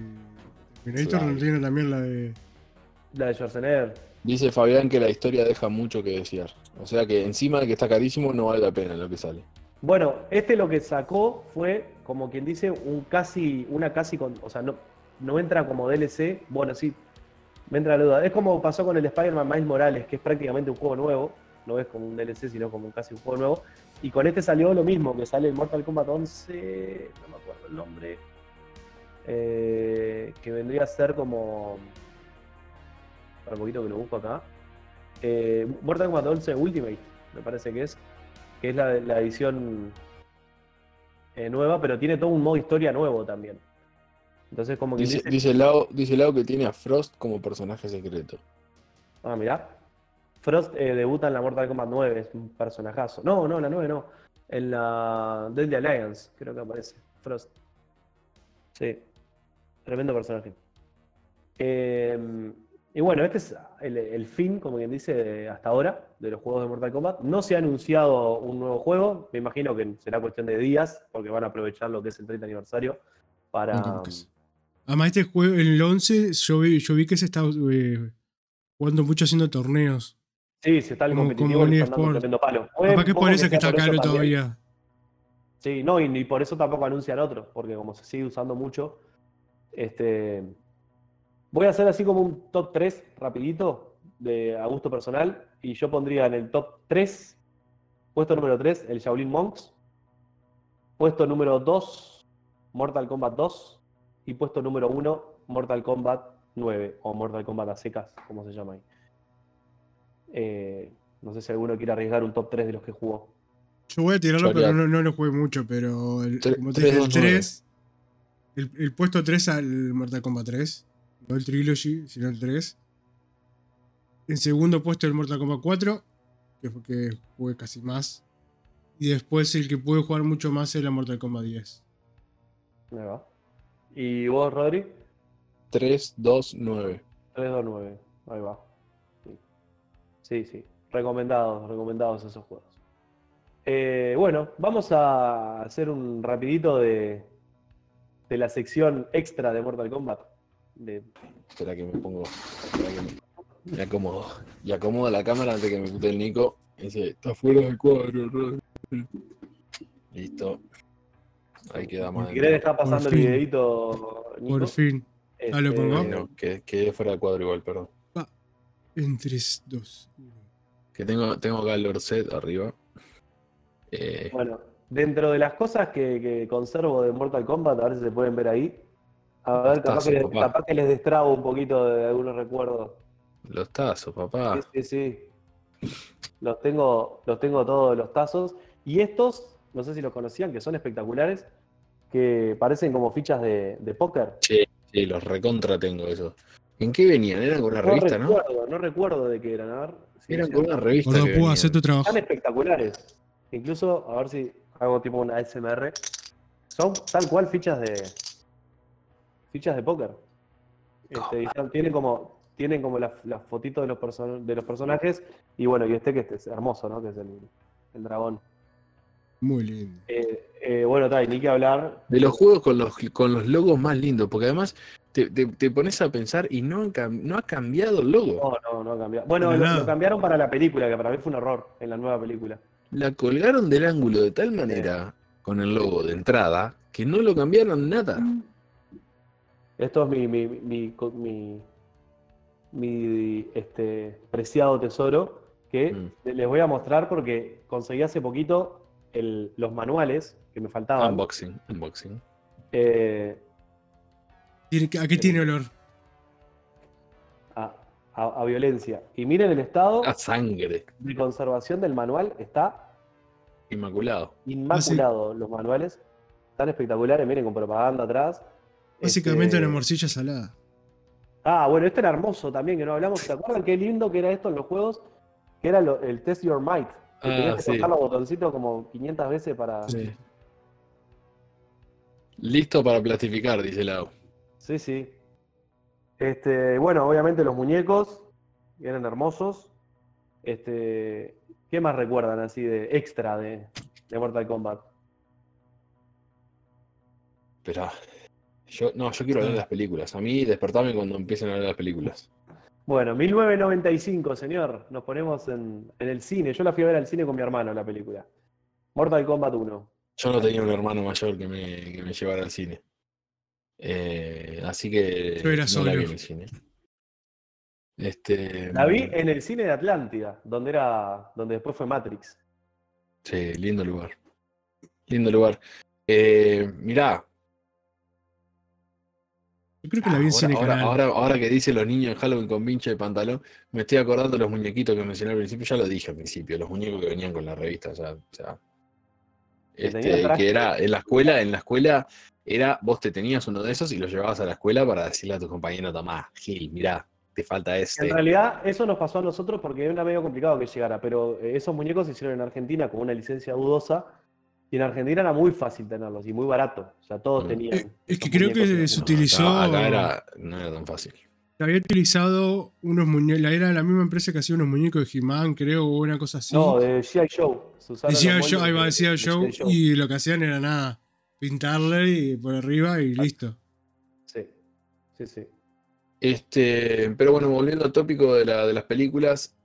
S3: Terminator
S1: Claro.
S3: tiene también la de.
S2: La de Schwarzenegger.
S1: Dice Fabián que la historia deja mucho que desear. O sea que encima de que está carísimo no vale la pena lo que sale.
S2: Bueno, este lo que sacó fue, como quien dice, un casi, una casi con, o sea, no, no entra como DLC, bueno, sí, me entra la duda. Es como pasó con el Spider-Man Miles Morales, que es prácticamente un juego nuevo, no es como un DLC, sino como casi un juego nuevo. Y con este salió lo mismo, que sale el Mortal Kombat 11, no me acuerdo el nombre, eh, que vendría a ser como, para un poquito que lo busco acá, eh, Mortal Kombat 11 Ultimate, me parece que es, que es la, la edición eh, nueva, pero tiene todo un modo historia nuevo también. Entonces, como que
S1: Dice,
S2: dice,
S1: dice Lau, dice Lau que tiene a Frost como personaje secreto.
S2: ah, mirá, Frost eh, debuta en la Mortal Kombat 9, es un personajazo. No, no, la 9 no, en la Deadly Alliance, creo que aparece, Frost. Sí, tremendo personaje. Eh, y bueno, este es el, el fin, como quien dice, de- hasta ahora de los juegos de Mortal Kombat. No se ha anunciado un nuevo juego, me imagino que será cuestión de días, porque van a aprovechar lo que es el 30 aniversario para...
S3: Sí. Además, este juego, en el 11, yo vi, yo vi que se está eh, jugando mucho haciendo torneos.
S2: Sí, se está el
S3: Como-
S2: competitivo,
S3: como
S2: le están dando tremendo palo.
S3: Que
S2: un
S3: por eso es que está caro
S2: también.
S3: todavía.
S2: Sí, no, y, y por eso tampoco anuncian otros, porque como se sigue usando mucho, este, voy a hacer así como un top 3 rapidito de a gusto personal, y yo pondría en el top 3, puesto número 3, el Shaolin Monks, puesto número 2, Mortal Kombat 2, y puesto número 1, Mortal Kombat 9, o Mortal Kombat a secas, como se llama ahí. Eh, no sé si alguno quiere arriesgar un top 3 de los que jugó.
S3: Yo voy a tirarlo, pero no, no lo jugué mucho. Pero el,
S1: Tre-
S3: como te
S1: tres,
S3: dije, el
S1: dos, nueve.
S3: 3. El, el puesto 3 al Mortal Kombat 3. No el Trilogy, sino el 3. En segundo puesto el Mortal Kombat 4. Que fue que jugué casi más. Y después el que pude jugar mucho más es la Mortal Kombat 10.
S2: Ahí va. ¿Y vos, Rodri?
S1: 3, 2, 9.
S2: 329. Ahí va. Sí, sí. Recomendados, recomendados esos juegos. Eh, bueno, vamos a hacer un rapidito de, de la sección extra de Mortal Kombat. De-
S1: Espera que me pongo. espera que me, me acomodo. Y acomodo la cámara antes que me pute el Nico. Dice, está fuera del cuadro, Rodri". Listo. Ahí queda más.
S2: si querés dejar pasando el videito, Nico.
S3: Por fin. Ah, ¿lo
S2: Este,
S3: pongo?
S1: No, que quedé fuera del cuadro igual, perdón.
S3: En 3, 2, 1.
S1: Que tengo, tengo acá el Lorset arriba. Eh,
S2: Bueno, dentro de las cosas que, que conservo de Mortal Kombat, a ver si se pueden ver ahí. A ver, capaz
S1: Tazo,
S2: que,
S1: papá.
S2: capaz que les destrabo un poquito de algunos recuerdos.
S1: los tazos, papá.
S2: Sí, sí, sí. Los tengo, los tengo todos los tazos. Y estos, no sé si los conocían, que son espectaculares, que parecen como fichas de, de póker.
S1: Sí, los recontra tengo esos. ¿En qué venían? Eran con una
S2: No
S1: revista, ¿no?
S2: recuerdo, no recuerdo de qué eran. A ver. si
S1: Eran con una revista.
S3: Gordo, puedo hacer tu trabajo.
S2: Están espectaculares. Incluso, a ver si hago tipo una SMR. Son tal cual fichas de, fichas de póker. Este, están- tienen como, tienen como las, las fotitos de los, person- de los personajes. Y bueno, y este que este es hermoso, ¿no? Que es el, el dragón.
S3: Muy lindo.
S2: Eh, eh, bueno, está, y ni que hablar.
S1: De los juegos con los, con los logos más lindos, porque además te, te- te pones a pensar y no, han cam- no ha cambiado el logo.
S2: No, no, no ha cambiado. Bueno, lo, cambiaron para la película, que para mí fue un error en la nueva película.
S1: La colgaron del ángulo de tal manera con el logo de entrada que no lo cambiaron nada.
S2: Esto es mi, mi, mi, co- mi, mi, este, preciado tesoro que
S1: Mm.
S2: les voy a mostrar porque conseguí hace poquito el- los manuales que me faltaban.
S1: Unboxing, unboxing.
S2: eh,
S3: ¿A qué tiene olor?
S2: a, a- a violencia. Y miren el estado
S1: A sangre,
S2: de conservación del manual. Está
S1: inmaculado.
S2: inmaculado los manuales. Están espectaculares, miren con propaganda atrás.
S3: Básicamente
S2: Este,
S3: una morcilla salada.
S2: Ah, bueno, este era hermoso también, que no hablamos. ¿Se acuerdan qué lindo que era esto en los juegos? Que era lo- el Test Your Might. Que
S1: Ah,
S2: tenías que
S1: sí.
S2: tocar los botoncitos como 500 veces para...
S3: Sí.
S1: Listo para platificar, dice Lau.
S2: Sí, sí. Este, bueno, obviamente los muñecos eran hermosos. Este, ¿qué más recuerdan así de extra de, de Mortal Kombat?
S1: Pero yo, no, yo quiero hablar de las películas. A mí despertame cuando empiecen a hablar de las películas.
S2: Bueno, 1995, señor. Nos ponemos en, en el cine. Yo la fui a ver al cine con mi hermano, la película. Mortal Kombat 1.
S1: Yo no tenía un hermano mayor que me, que me llevara al cine. Eh, así que
S3: Yo era
S1: no
S3: solo.
S1: la vi en el cine. Este,
S2: La vi en el cine de Atlántida, donde era, donde después fue Matrix.
S1: Sí, lindo lugar. Lindo lugar. Eh, mirá,
S3: Yo creo que la vi en
S1: ahora,
S3: cine
S1: ahora,
S3: canal.
S1: ahora, ahora que dice los niños en Halloween con pinche de pantalón, me estoy acordando de los muñequitos que mencioné al principio. Ya lo dije al principio, los muñecos que venían con la revista. Ya, este, que era en la escuela, en la escuela era, vos te tenías uno de esos y lo llevabas a la escuela para decirle a tus compañeros, tomá, Gil, mirá, te falta este.
S2: En realidad, eso nos pasó a nosotros porque era medio complicado que llegara, pero eh, esos muñecos se hicieron en Argentina con una licencia dudosa y en Argentina era muy fácil tenerlos y muy barato. O sea, todos
S1: Mm.
S2: tenían.
S3: Es que creo que se
S1: No,
S3: utilizó-
S1: Acá, acá era, no era tan fácil.
S3: Había utilizado unos muñecos. Era la misma empresa que hacía unos muñecos de He-Man, creo, o una cosa así.
S2: No, de G.I. Joe.
S3: Decía
S2: los
S3: yo,
S2: moldes
S3: ahí va,
S2: de- de G.I. Joe.
S3: y lo que hacían era nada, pintarle y por arriba y listo.
S2: Sí, sí, sí.
S1: Este, pero bueno, volviendo al tópico de, la- de las películas,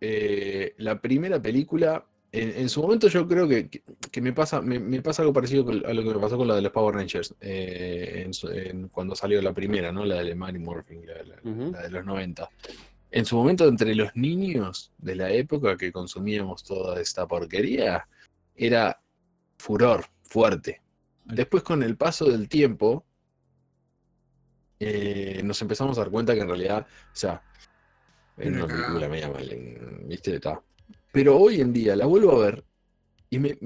S1: eh, la primera película, en, en su momento yo creo que, que- que me pasa, me, me pasa algo parecido a lo que me pasó con la de los Power Rangers, eh, en su- en- cuando salió la primera, ¿no? La de Mary Morphin, la, la- de los 90. En su momento, entre los niños de la época que consumíamos toda esta porquería, era furor fuerte. Después, con el paso del tiempo, eh, nos empezamos a dar cuenta que en realidad, o sea, era una película media mal, ¿viste? Está. Pero hoy en día la vuelvo a ver y me,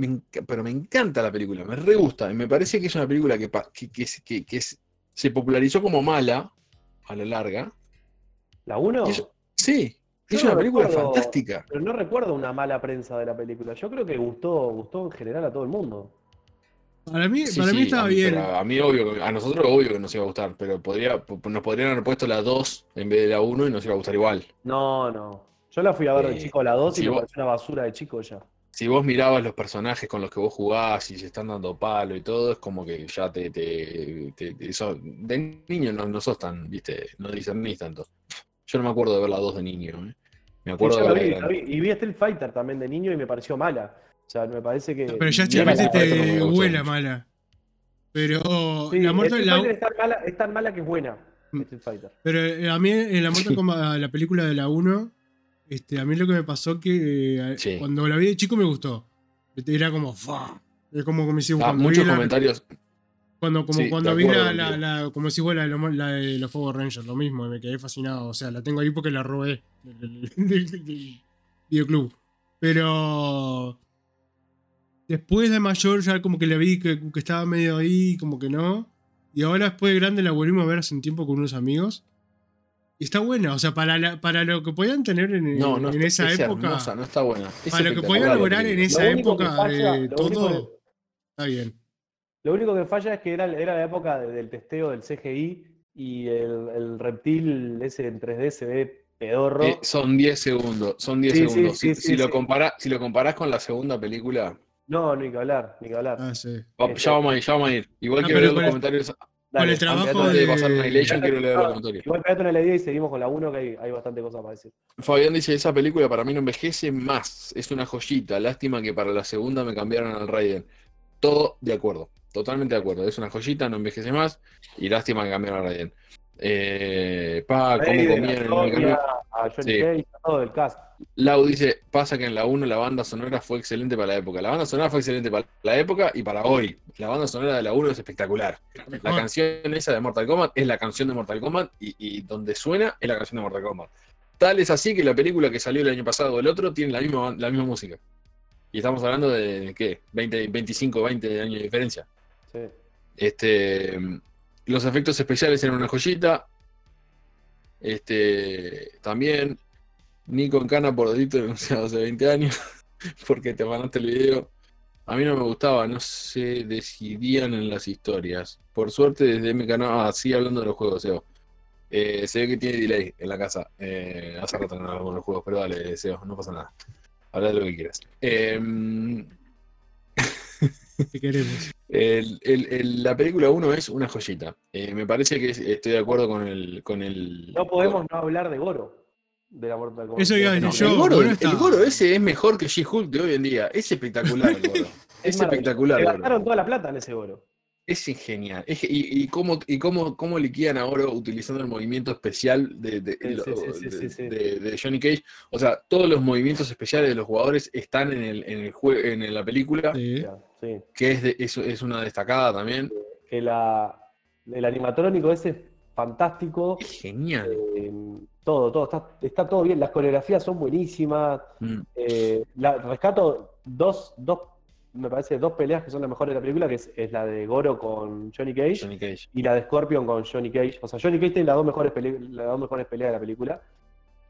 S1: pero me encanta la película, me re gusta y me parece que es una película que, pa- que, que, que- que es- se popularizó como mala a la larga.
S2: ¿La 1?
S1: Y eso- Sí,
S2: Yo
S1: es una película
S2: recuerdo-
S1: fantástica.
S2: Pero no recuerdo una mala prensa de la película. Yo creo que gustó, gustó en general a todo el mundo.
S3: Para mí,
S1: Sí,
S3: para mí
S1: sí,
S3: estaba
S1: a mí-
S3: bien.
S1: pero A mí, obvio, que- a nosotros, obvio que nos iba a gustar, pero podría, po- nos podrían haber puesto la 2 en vez de la 1 y nos iba a gustar igual.
S2: No, no. Yo la fui a ver de
S1: Eh,
S2: chico a la 2 y
S1: si
S2: me
S1: vos-
S2: pareció una basura de chico ya.
S1: Si vos mirabas los personajes con los que vos jugás y se están dando palo y todo, es como que ya te. te, te- te- sos- de niño no, no sos tan, viste, no discernís tanto. Yo no me acuerdo de ver la 2 de niño, ¿eh? Me acuerdo de
S2: vi, la vi. Y vi Street Fighter también de niño y me pareció mala. O sea, me parece que.
S3: Pero ya
S1: me
S3: te
S1: mucho.
S3: mala. Pero
S2: Sí,
S3: la muerte,
S2: Street
S3: la-
S2: es tan, mala, es tan mala que es buena.
S3: Mm.
S2: Street Fighter.
S3: pero eh, a mí en la Mortal Kombat, la película de la 1, este, a mí lo que me pasó que eh,
S1: Sí.
S3: cuando la vi de chico me gustó. Era como, ¡fa! Es como, como si
S1: Ah, muchos
S3: la-
S1: comentarios.
S3: Cuando, como
S1: Sí,
S3: cuando vi la, la, la- como si fuera la, de los- Power Rangers, lo mismo, me quedé fascinado. O sea, la tengo ahí porque la robé del, del- del- del videoclub. Pero después de mayor ya como que la vi que, que estaba medio ahí, como que no. Y ahora después de grande la volvimos a ver hace un tiempo con unos amigos. Y está buena, o sea, para, la- para lo que podían tener en,
S1: No, no,
S3: en
S1: está-
S3: esa
S1: es
S3: época,
S1: hermosa, no está buena. Es
S3: para lo que podían lograr en esa
S2: Lo que
S3: época
S2: falla-
S3: de
S2: lo único
S3: todo, está bien.
S2: Lo único que falla es que era, era la época de- del testeo del CGI y el, el reptil ese en 3D se ve pedorro.
S1: Eh, son 10 segundos, son 10
S2: Sí, sí,
S1: segundos.
S2: sí,
S1: si,
S2: sí,
S1: si lo
S2: sí.
S1: compara- si lo comparás con la segunda película,
S2: No, ni que hablar, ni que hablar.
S3: Ah, sí.
S1: va-
S2: Este-
S1: ya vamos a ir, ya vamos a ir. Igual
S3: No,
S1: quiero
S3: pero
S1: leer los
S3: con con el trabajo
S1: de.
S2: Igual pegate una idea y seguimos con la 1 que hay, hay bastante cosas para decir.
S1: Fabián dice, esa película para mí no envejece más, es una joyita, lástima que para la segunda me cambiaron al Raiden. Todo de acuerdo, totalmente de acuerdo, es una joyita, no envejece más y lástima que cambiaron al Raiden. Eh, pa, cómo comían en
S2: a
S1: el
S2: Johnny
S1: Sí.
S2: Cage, a todo el cast.
S1: Lau dice, pasa que en la 1 la banda sonora fue excelente para la época. La banda sonora fue excelente para la época y para hoy. La banda sonora de la 1 es espectacular. La canción esa de Mortal Kombat es la canción de Mortal Kombat y, y donde suena es la canción de Mortal Kombat. Tal es así que la película que salió el año pasado o el otro tiene la misma, la misma música. Y estamos hablando de, ¿qué? 20, 25, 20 años de diferencia.
S2: Sí.
S1: Este, los efectos especiales eran una joyita. Este, también Nico en cana por delito denunciado hace 20 años porque te mandaste el video. A mí no me gustaba, no se decidían en las historias. Por suerte desde mi canal, ah, sí hablando de los juegos, Seo. Eh, se ve que tiene delay en la casa. Eh, hace rato no hablamos de los juegos, pero dale, Seo, no pasa nada. Habla de lo que quieras.
S3: Te queremos.
S1: el- el- el- la película 1 es una joyita. Eh, me parece que es- estoy de acuerdo con el. Con el
S2: No podemos no hablar de Goro. De la Mortal Kombat.
S3: Eso iba a decir
S1: No,
S3: yo,
S1: el, Goro, el ese es mejor que She-Hulk de hoy en día. Es espectacular el Goro. es espectacular. Goro.
S2: gastaron toda la plata en ese Goro.
S1: Es genial. Es y, y cómo, y cómo, cómo liquidan a Oro utilizando el movimiento especial de, de,
S2: Sí,
S1: lo-
S2: sí, sí, sí,
S1: de-
S2: sí, sí.
S1: de- de Johnny Cage. O sea, todos los movimientos especiales de los jugadores están en, el, en, el jue- en la película, que es, de- es, es una destacada también.
S2: Que la, el animatrónico ese es fantástico.
S1: Es genial.
S2: eh, todo, todo. Está, está todo bien. Las coreografías son buenísimas.
S1: Mm.
S2: Eh, la, rescato dos, dos, me parece, dos peleas que son las mejores de la película, que es, es la de Goro con Johnny Cage
S1: Johnny Cage.
S2: y la de Scorpion con Johnny Cage. O sea, Johnny Cage tiene las dos mejores, pele- las dos mejores peleas de la película.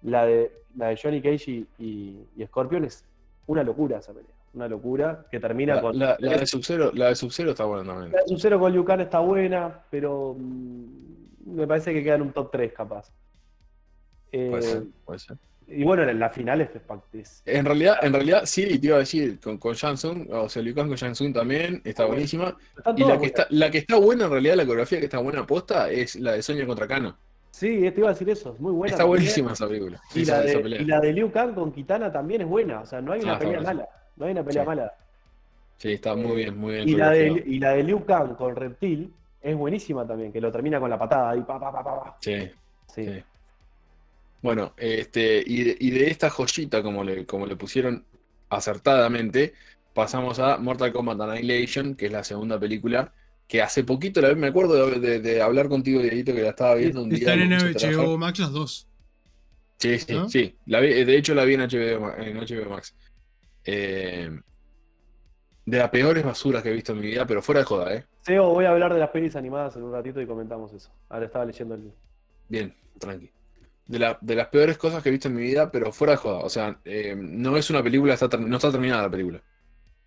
S2: La de, la de Johnny Cage y, y- y Scorpion es una locura esa pelea. Una locura que termina
S1: La,
S2: con.
S1: la- la de Sub-Zero está buena también.
S2: La de Sub-Zero con Liu Kang está buena, pero mm, me parece que queda en un top 3 capaz. Eh,
S1: Puede ser, puede ser.
S2: y bueno, la, la final es, es-
S1: En realidad, en realidad, sí, te iba a decir, con, con o sea, Liu Kang con Shansung también está buenísima. Y la que, está, la que está buena, en realidad, la coreografía que está buena aposta es la de Sonya contra Kano.
S2: Sí, te iba a decir eso, es muy buena.
S1: está buenísima esa película.
S2: Y
S1: esa,
S2: la,
S1: esa
S2: de,
S1: pelea.
S2: y la de Liu Kang con Kitana también es buena, o sea, no hay una
S1: Ah,
S2: pelea mala. No hay una pelea
S1: Sí.
S2: mala.
S1: Sí, está muy bien, muy bien.
S2: Y la, de, y la de Liu Kang con Reptil es buenísima también, que lo termina con la patada ahí, pa, pa, pa, pa, pa.
S1: Sí,
S2: Sí.
S1: sí. Bueno, este, y de, y de esta joyita, como le, como le pusieron acertadamente, pasamos a Mortal Kombat Annihilation, que es la segunda película, que hace poquito la vi, me acuerdo de, de- de hablar contigo, Dieguito, que la estaba viendo un día.
S3: Están en. HBO Max las dos.
S1: Sí, sí,
S3: ¿no?
S1: sí. La vi- de hecho, la vi en HBO, Ma- en HBO Max. Eh, de las peores basuras que he visto en mi vida, pero fuera de joda, ¿eh?
S2: Seo, voy a hablar de las pelis animadas en un ratito y comentamos eso. Ahora estaba leyendo el
S1: Bien, tranqui. De, la- de las peores cosas que he visto en mi vida, pero fuera de joda. O sea, eh, no es una película, está no está terminada la película.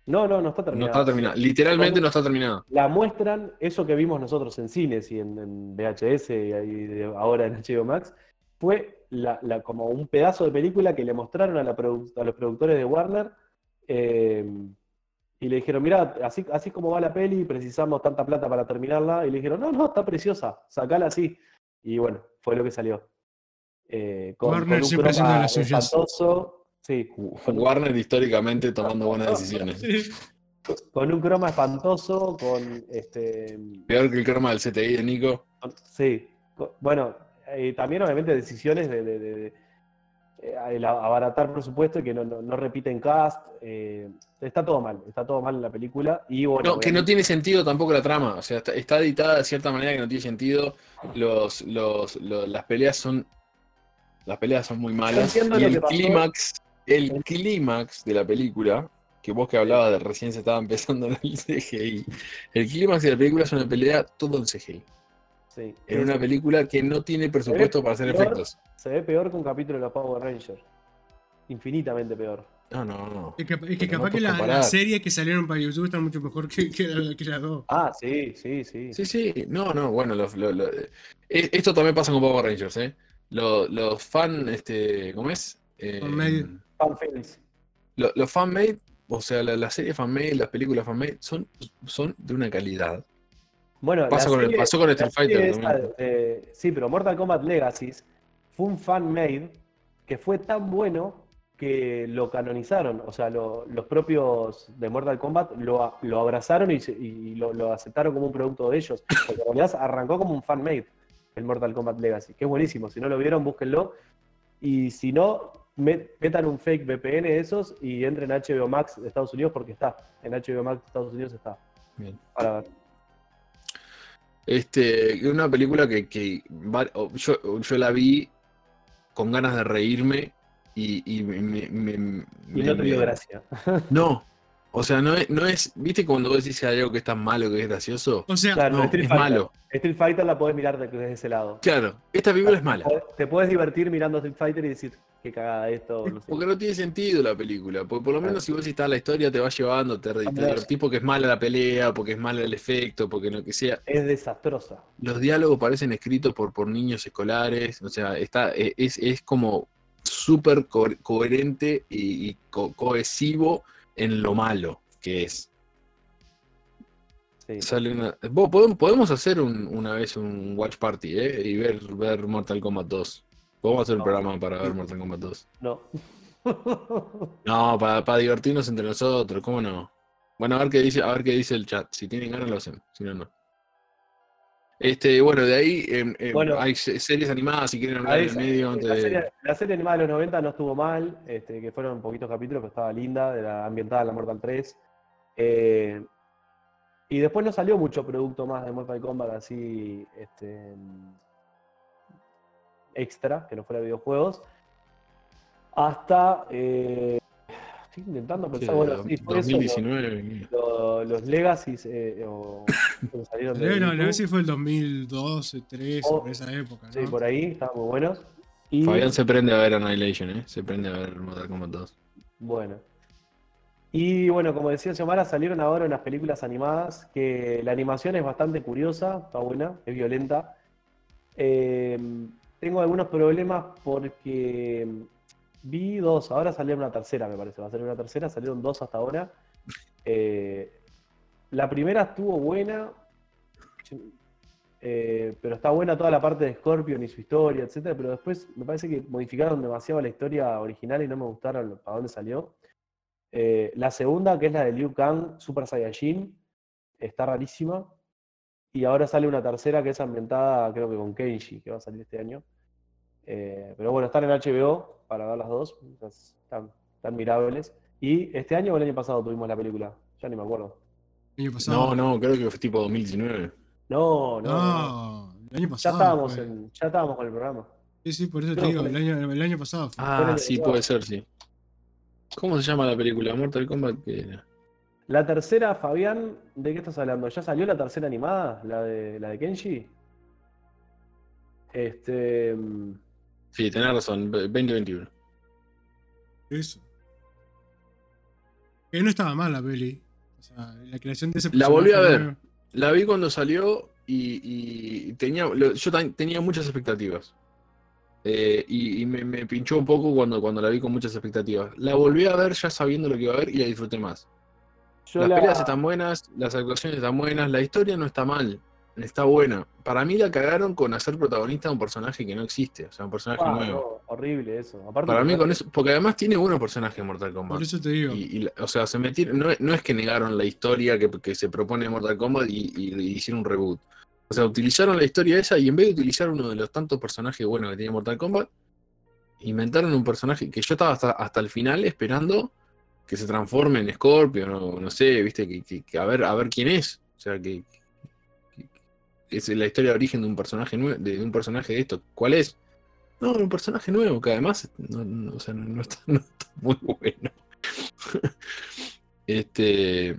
S2: No, no, no está
S1: No
S2: terminado.
S1: está terminada. Literalmente no está terminada.
S2: La muestran, eso que vimos nosotros en cines y en, en VHS y ahora en HBO Max, fue la- la- como un pedazo de película que le mostraron a, la a los productores de Warner eh, y le dijeron, mira, así, así como va la peli, precisamos tanta plata para terminarla. Y le dijeron, no, no, está preciosa, sacala así. Y bueno, fue lo que salió. Eh, con,
S3: Warner
S2: con un
S3: siempre haciendo
S2: croma
S3: las suyas.
S2: espantoso, sí,
S1: Warner históricamente tomando buenas decisiones.
S2: con un croma espantoso, con este
S1: Peor que el croma del CTI de Nico.
S2: Sí, bueno, eh, también obviamente decisiones de, de- de- de, eh, el abaratar presupuesto y que no, no- no repiten cast. eh, está todo mal, está todo mal en la película. Y bueno,
S1: No, que no tiene sentido tampoco la trama. O sea, está, está editada de cierta manera que no tiene sentido. Los, los, los- las peleas son. Las peleas son muy malas.
S2: entiendo
S1: Y el clímax, el clímax de la película, que vos que hablabas de recién se estaba empezando en el CGI. El clímax de la película es una pelea todo en CGI.
S2: sí,
S1: En
S2: es-
S1: una película que no tiene presupuesto para hacer
S2: peor.
S1: efectos.
S2: se ve peor que un capítulo de los Power Rangers. Infinitamente peor.
S1: No, no, no.
S3: Es que, es que
S1: Pero no
S3: capaz que la- las
S1: comparar.
S3: series que salieron para YouTube están mucho mejor que, que, la- que las dos.
S2: Ah, sí, sí, sí.
S1: Sí, sí, no, no, bueno, lo- eh, esto también pasa con Power Rangers, ¿eh? Los, los fan, este, ¿cómo es? Eh,
S3: Fan-made.
S2: Fanfilms.
S1: lo- los fan-made, o sea, la, la serie fan-made, las películas fan-made, son, son de una calidad.
S2: Bueno,
S1: Pasa con el- pasó con
S2: la
S1: Street Fighter
S2: esa sí, pero Mortal Kombat Legacies fue un fan-made que fue tan bueno que lo canonizaron. O sea, lo- los propios de Mortal Kombat lo, lo abrazaron y, se- y lo, lo aceptaron como un producto de ellos. Porque en realidad arrancó como un fan-made el Mortal Kombat Legacy, que es buenísimo. Si no lo vieron, búsquenlo. Y si no, met- metan un fake VPN de esos y entren a HBO Max de Estados Unidos porque está. En HBO Max de Estados Unidos está.
S1: Bien.
S2: Para ver.
S1: Este, una película que, yo, yo la vi con ganas de reírme y, y me, me- me-
S2: Y no te dio gracia.
S1: No, o sea, no es, no es, viste cuando vos decís algo que es tan malo que es gracioso.
S3: O sea,
S2: Claro,
S1: No,
S2: Street
S1: es
S2: Fighter.
S1: malo.
S2: Street Fighter la podés mirar de- desde ese lado.
S1: Claro, esta película es mala.
S2: Te puedes divertir mirando Street Fighter y decir, qué cagada esto. No sé.
S1: Porque no tiene sentido la película. Porque por lo menos
S2: Claro.
S1: si vos estás la historia te va llevando, te, te divertís porque es mala la pelea, porque es mala el efecto, porque lo que sea.
S2: Es desastrosa.
S1: Los diálogos parecen escritos por, por niños escolares. O sea, está, e, es, es como súper co- coherente y, y co- cohesivo en lo malo que es.
S2: Sí.
S1: Sale una- podemos, hacer un- una vez un watch party, ¿eh? Y ver, ver Mortal Kombat 2. Podemos hacer un
S2: No.
S1: programa para ver Mortal Kombat 2.
S2: No.
S1: No, para, divertirnos entre nosotros, ¿cómo no? Bueno, a ver qué dice, a ver qué dice el chat. Si tienen ganas lo hacen, si no, no. Este, bueno, de ahí em, em,
S2: Bueno.
S1: hay se- series animadas, si quieren hablar en
S2: sí,
S1: medio antes
S2: la,
S1: de.
S2: serie, la serie animada de los 90 no estuvo mal, este, que fueron poquitos capítulos, pero estaba linda, de la ambientada en la Mortal 3. Eh, y después no salió mucho producto más de Mortal Kombat así este, extra, que no fuera videojuegos. Hasta. eh, estoy intentando
S1: Sí,
S2: pensar, bueno, sí, fue eso,
S1: 2019.
S2: lo- los Legacies eh, o, que salieron de
S3: no, no, ese fue el 2012, 13,
S2: Oh,
S3: por esa época, ¿no?
S2: Sí, por ahí, estaban muy buenos. Y,
S1: Fabián se prende a ver Annihilation, ¿eh? Se prende a ver Mortal Kombat 2.
S2: Bueno. Y bueno, como decía Xiomara, salieron ahora unas películas animadas que la animación es bastante curiosa, está buena, es violenta. Eh, tengo algunos problemas porque vi dos, ahora salió una tercera, me parece, va a salir una tercera, salieron dos hasta ahora. Eh, la primera estuvo buena, eh, pero está buena toda la parte de Scorpion y su historia, etcétera, pero después me parece que modificaron demasiado la historia original y no me gustaron para dónde salió. Eh, la segunda, que es la de Liu Kang, Super Saiyajin, está rarísima. Y ahora sale una tercera que es ambientada, creo que con Kenshi, que va a salir este año. Eh, pero bueno, están en HBO para ver las dos, están, están mirables. Y este año o el año pasado tuvimos la película, ya ni me acuerdo.
S3: El año pasado.
S1: No, no, creo que fue tipo 2019.
S2: No, no, no.
S3: No, el año
S2: Ya
S3: pasado.
S2: estábamos,
S3: fue.
S2: en- ya estábamos con el programa.
S3: Sí, sí, por eso te digo, el año, el año pasado fue.
S1: Ah, sí,
S2: que
S1: puede ser, sí. ¿Cómo se llama la película? Mortal Kombat. ¿qué era?
S2: La tercera, Fabián, ¿de qué estás hablando? ¿Ya salió la tercera animada? ¿La de, la de Kenshi? Este. mm,
S1: Sí, tenés razón, 2021.
S3: Eso. Que no estaba mal la peli. O sea, la creación de ese
S1: La volví a ver. La vi cuando salió y, y tenía, lo- yo tenía muchas expectativas. Eh, y y me, me pinchó un poco cuando, cuando la vi con muchas expectativas. La volví a ver ya sabiendo lo que iba a ver y la disfruté más.
S2: yo
S1: las
S2: la-
S1: peleas están buenas, las actuaciones están buenas, la historia no está mal, está buena. Para mí la cagaron con hacer protagonista a un personaje que no existe, o sea, un personaje nuevo.
S2: no, horrible eso. Aparte,
S1: Para mí con eso, porque además tiene buenos personajes en Mortal Kombat.
S3: Por eso te digo.
S1: Y, o sea, se metieron, no, es- no es que negaron la historia que, que se propone Mortal Kombat y, y- y hicieron un reboot. O sea, utilizaron la historia esa y en vez de utilizar uno de los tantos personajes buenos que tiene Mortal Kombat, inventaron un personaje que yo estaba hasta, hasta el final esperando que se transforme en Scorpion o no sé, viste, que, que- que a ver, a ver quién es. O sea, que es la historia de origen de un personaje de, un personaje de esto. ¿Cuál es? No, un personaje nuevo, que además no, no- no está, no muy bueno. este.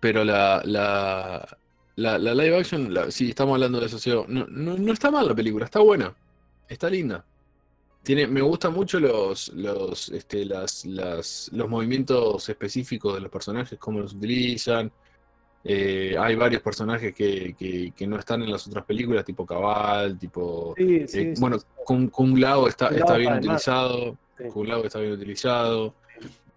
S1: Pero la, la, la, live action, la- sí, estamos hablando de eso, no, no está mal la película, está buena, está linda. Tiene, me gustan mucho los, los, este, las, las, los movimientos específicos de los personajes, cómo los utilizan. Eh, hay varios personajes que, que, que no están en las otras películas, tipo Cabal, tipo.
S2: Sí, sí,
S1: eh,
S2: sí,
S1: bueno. Kung, Kung Lao está,
S2: Kung Lao
S1: está bien utilizado. Kung Lao está bien utilizado.
S2: No,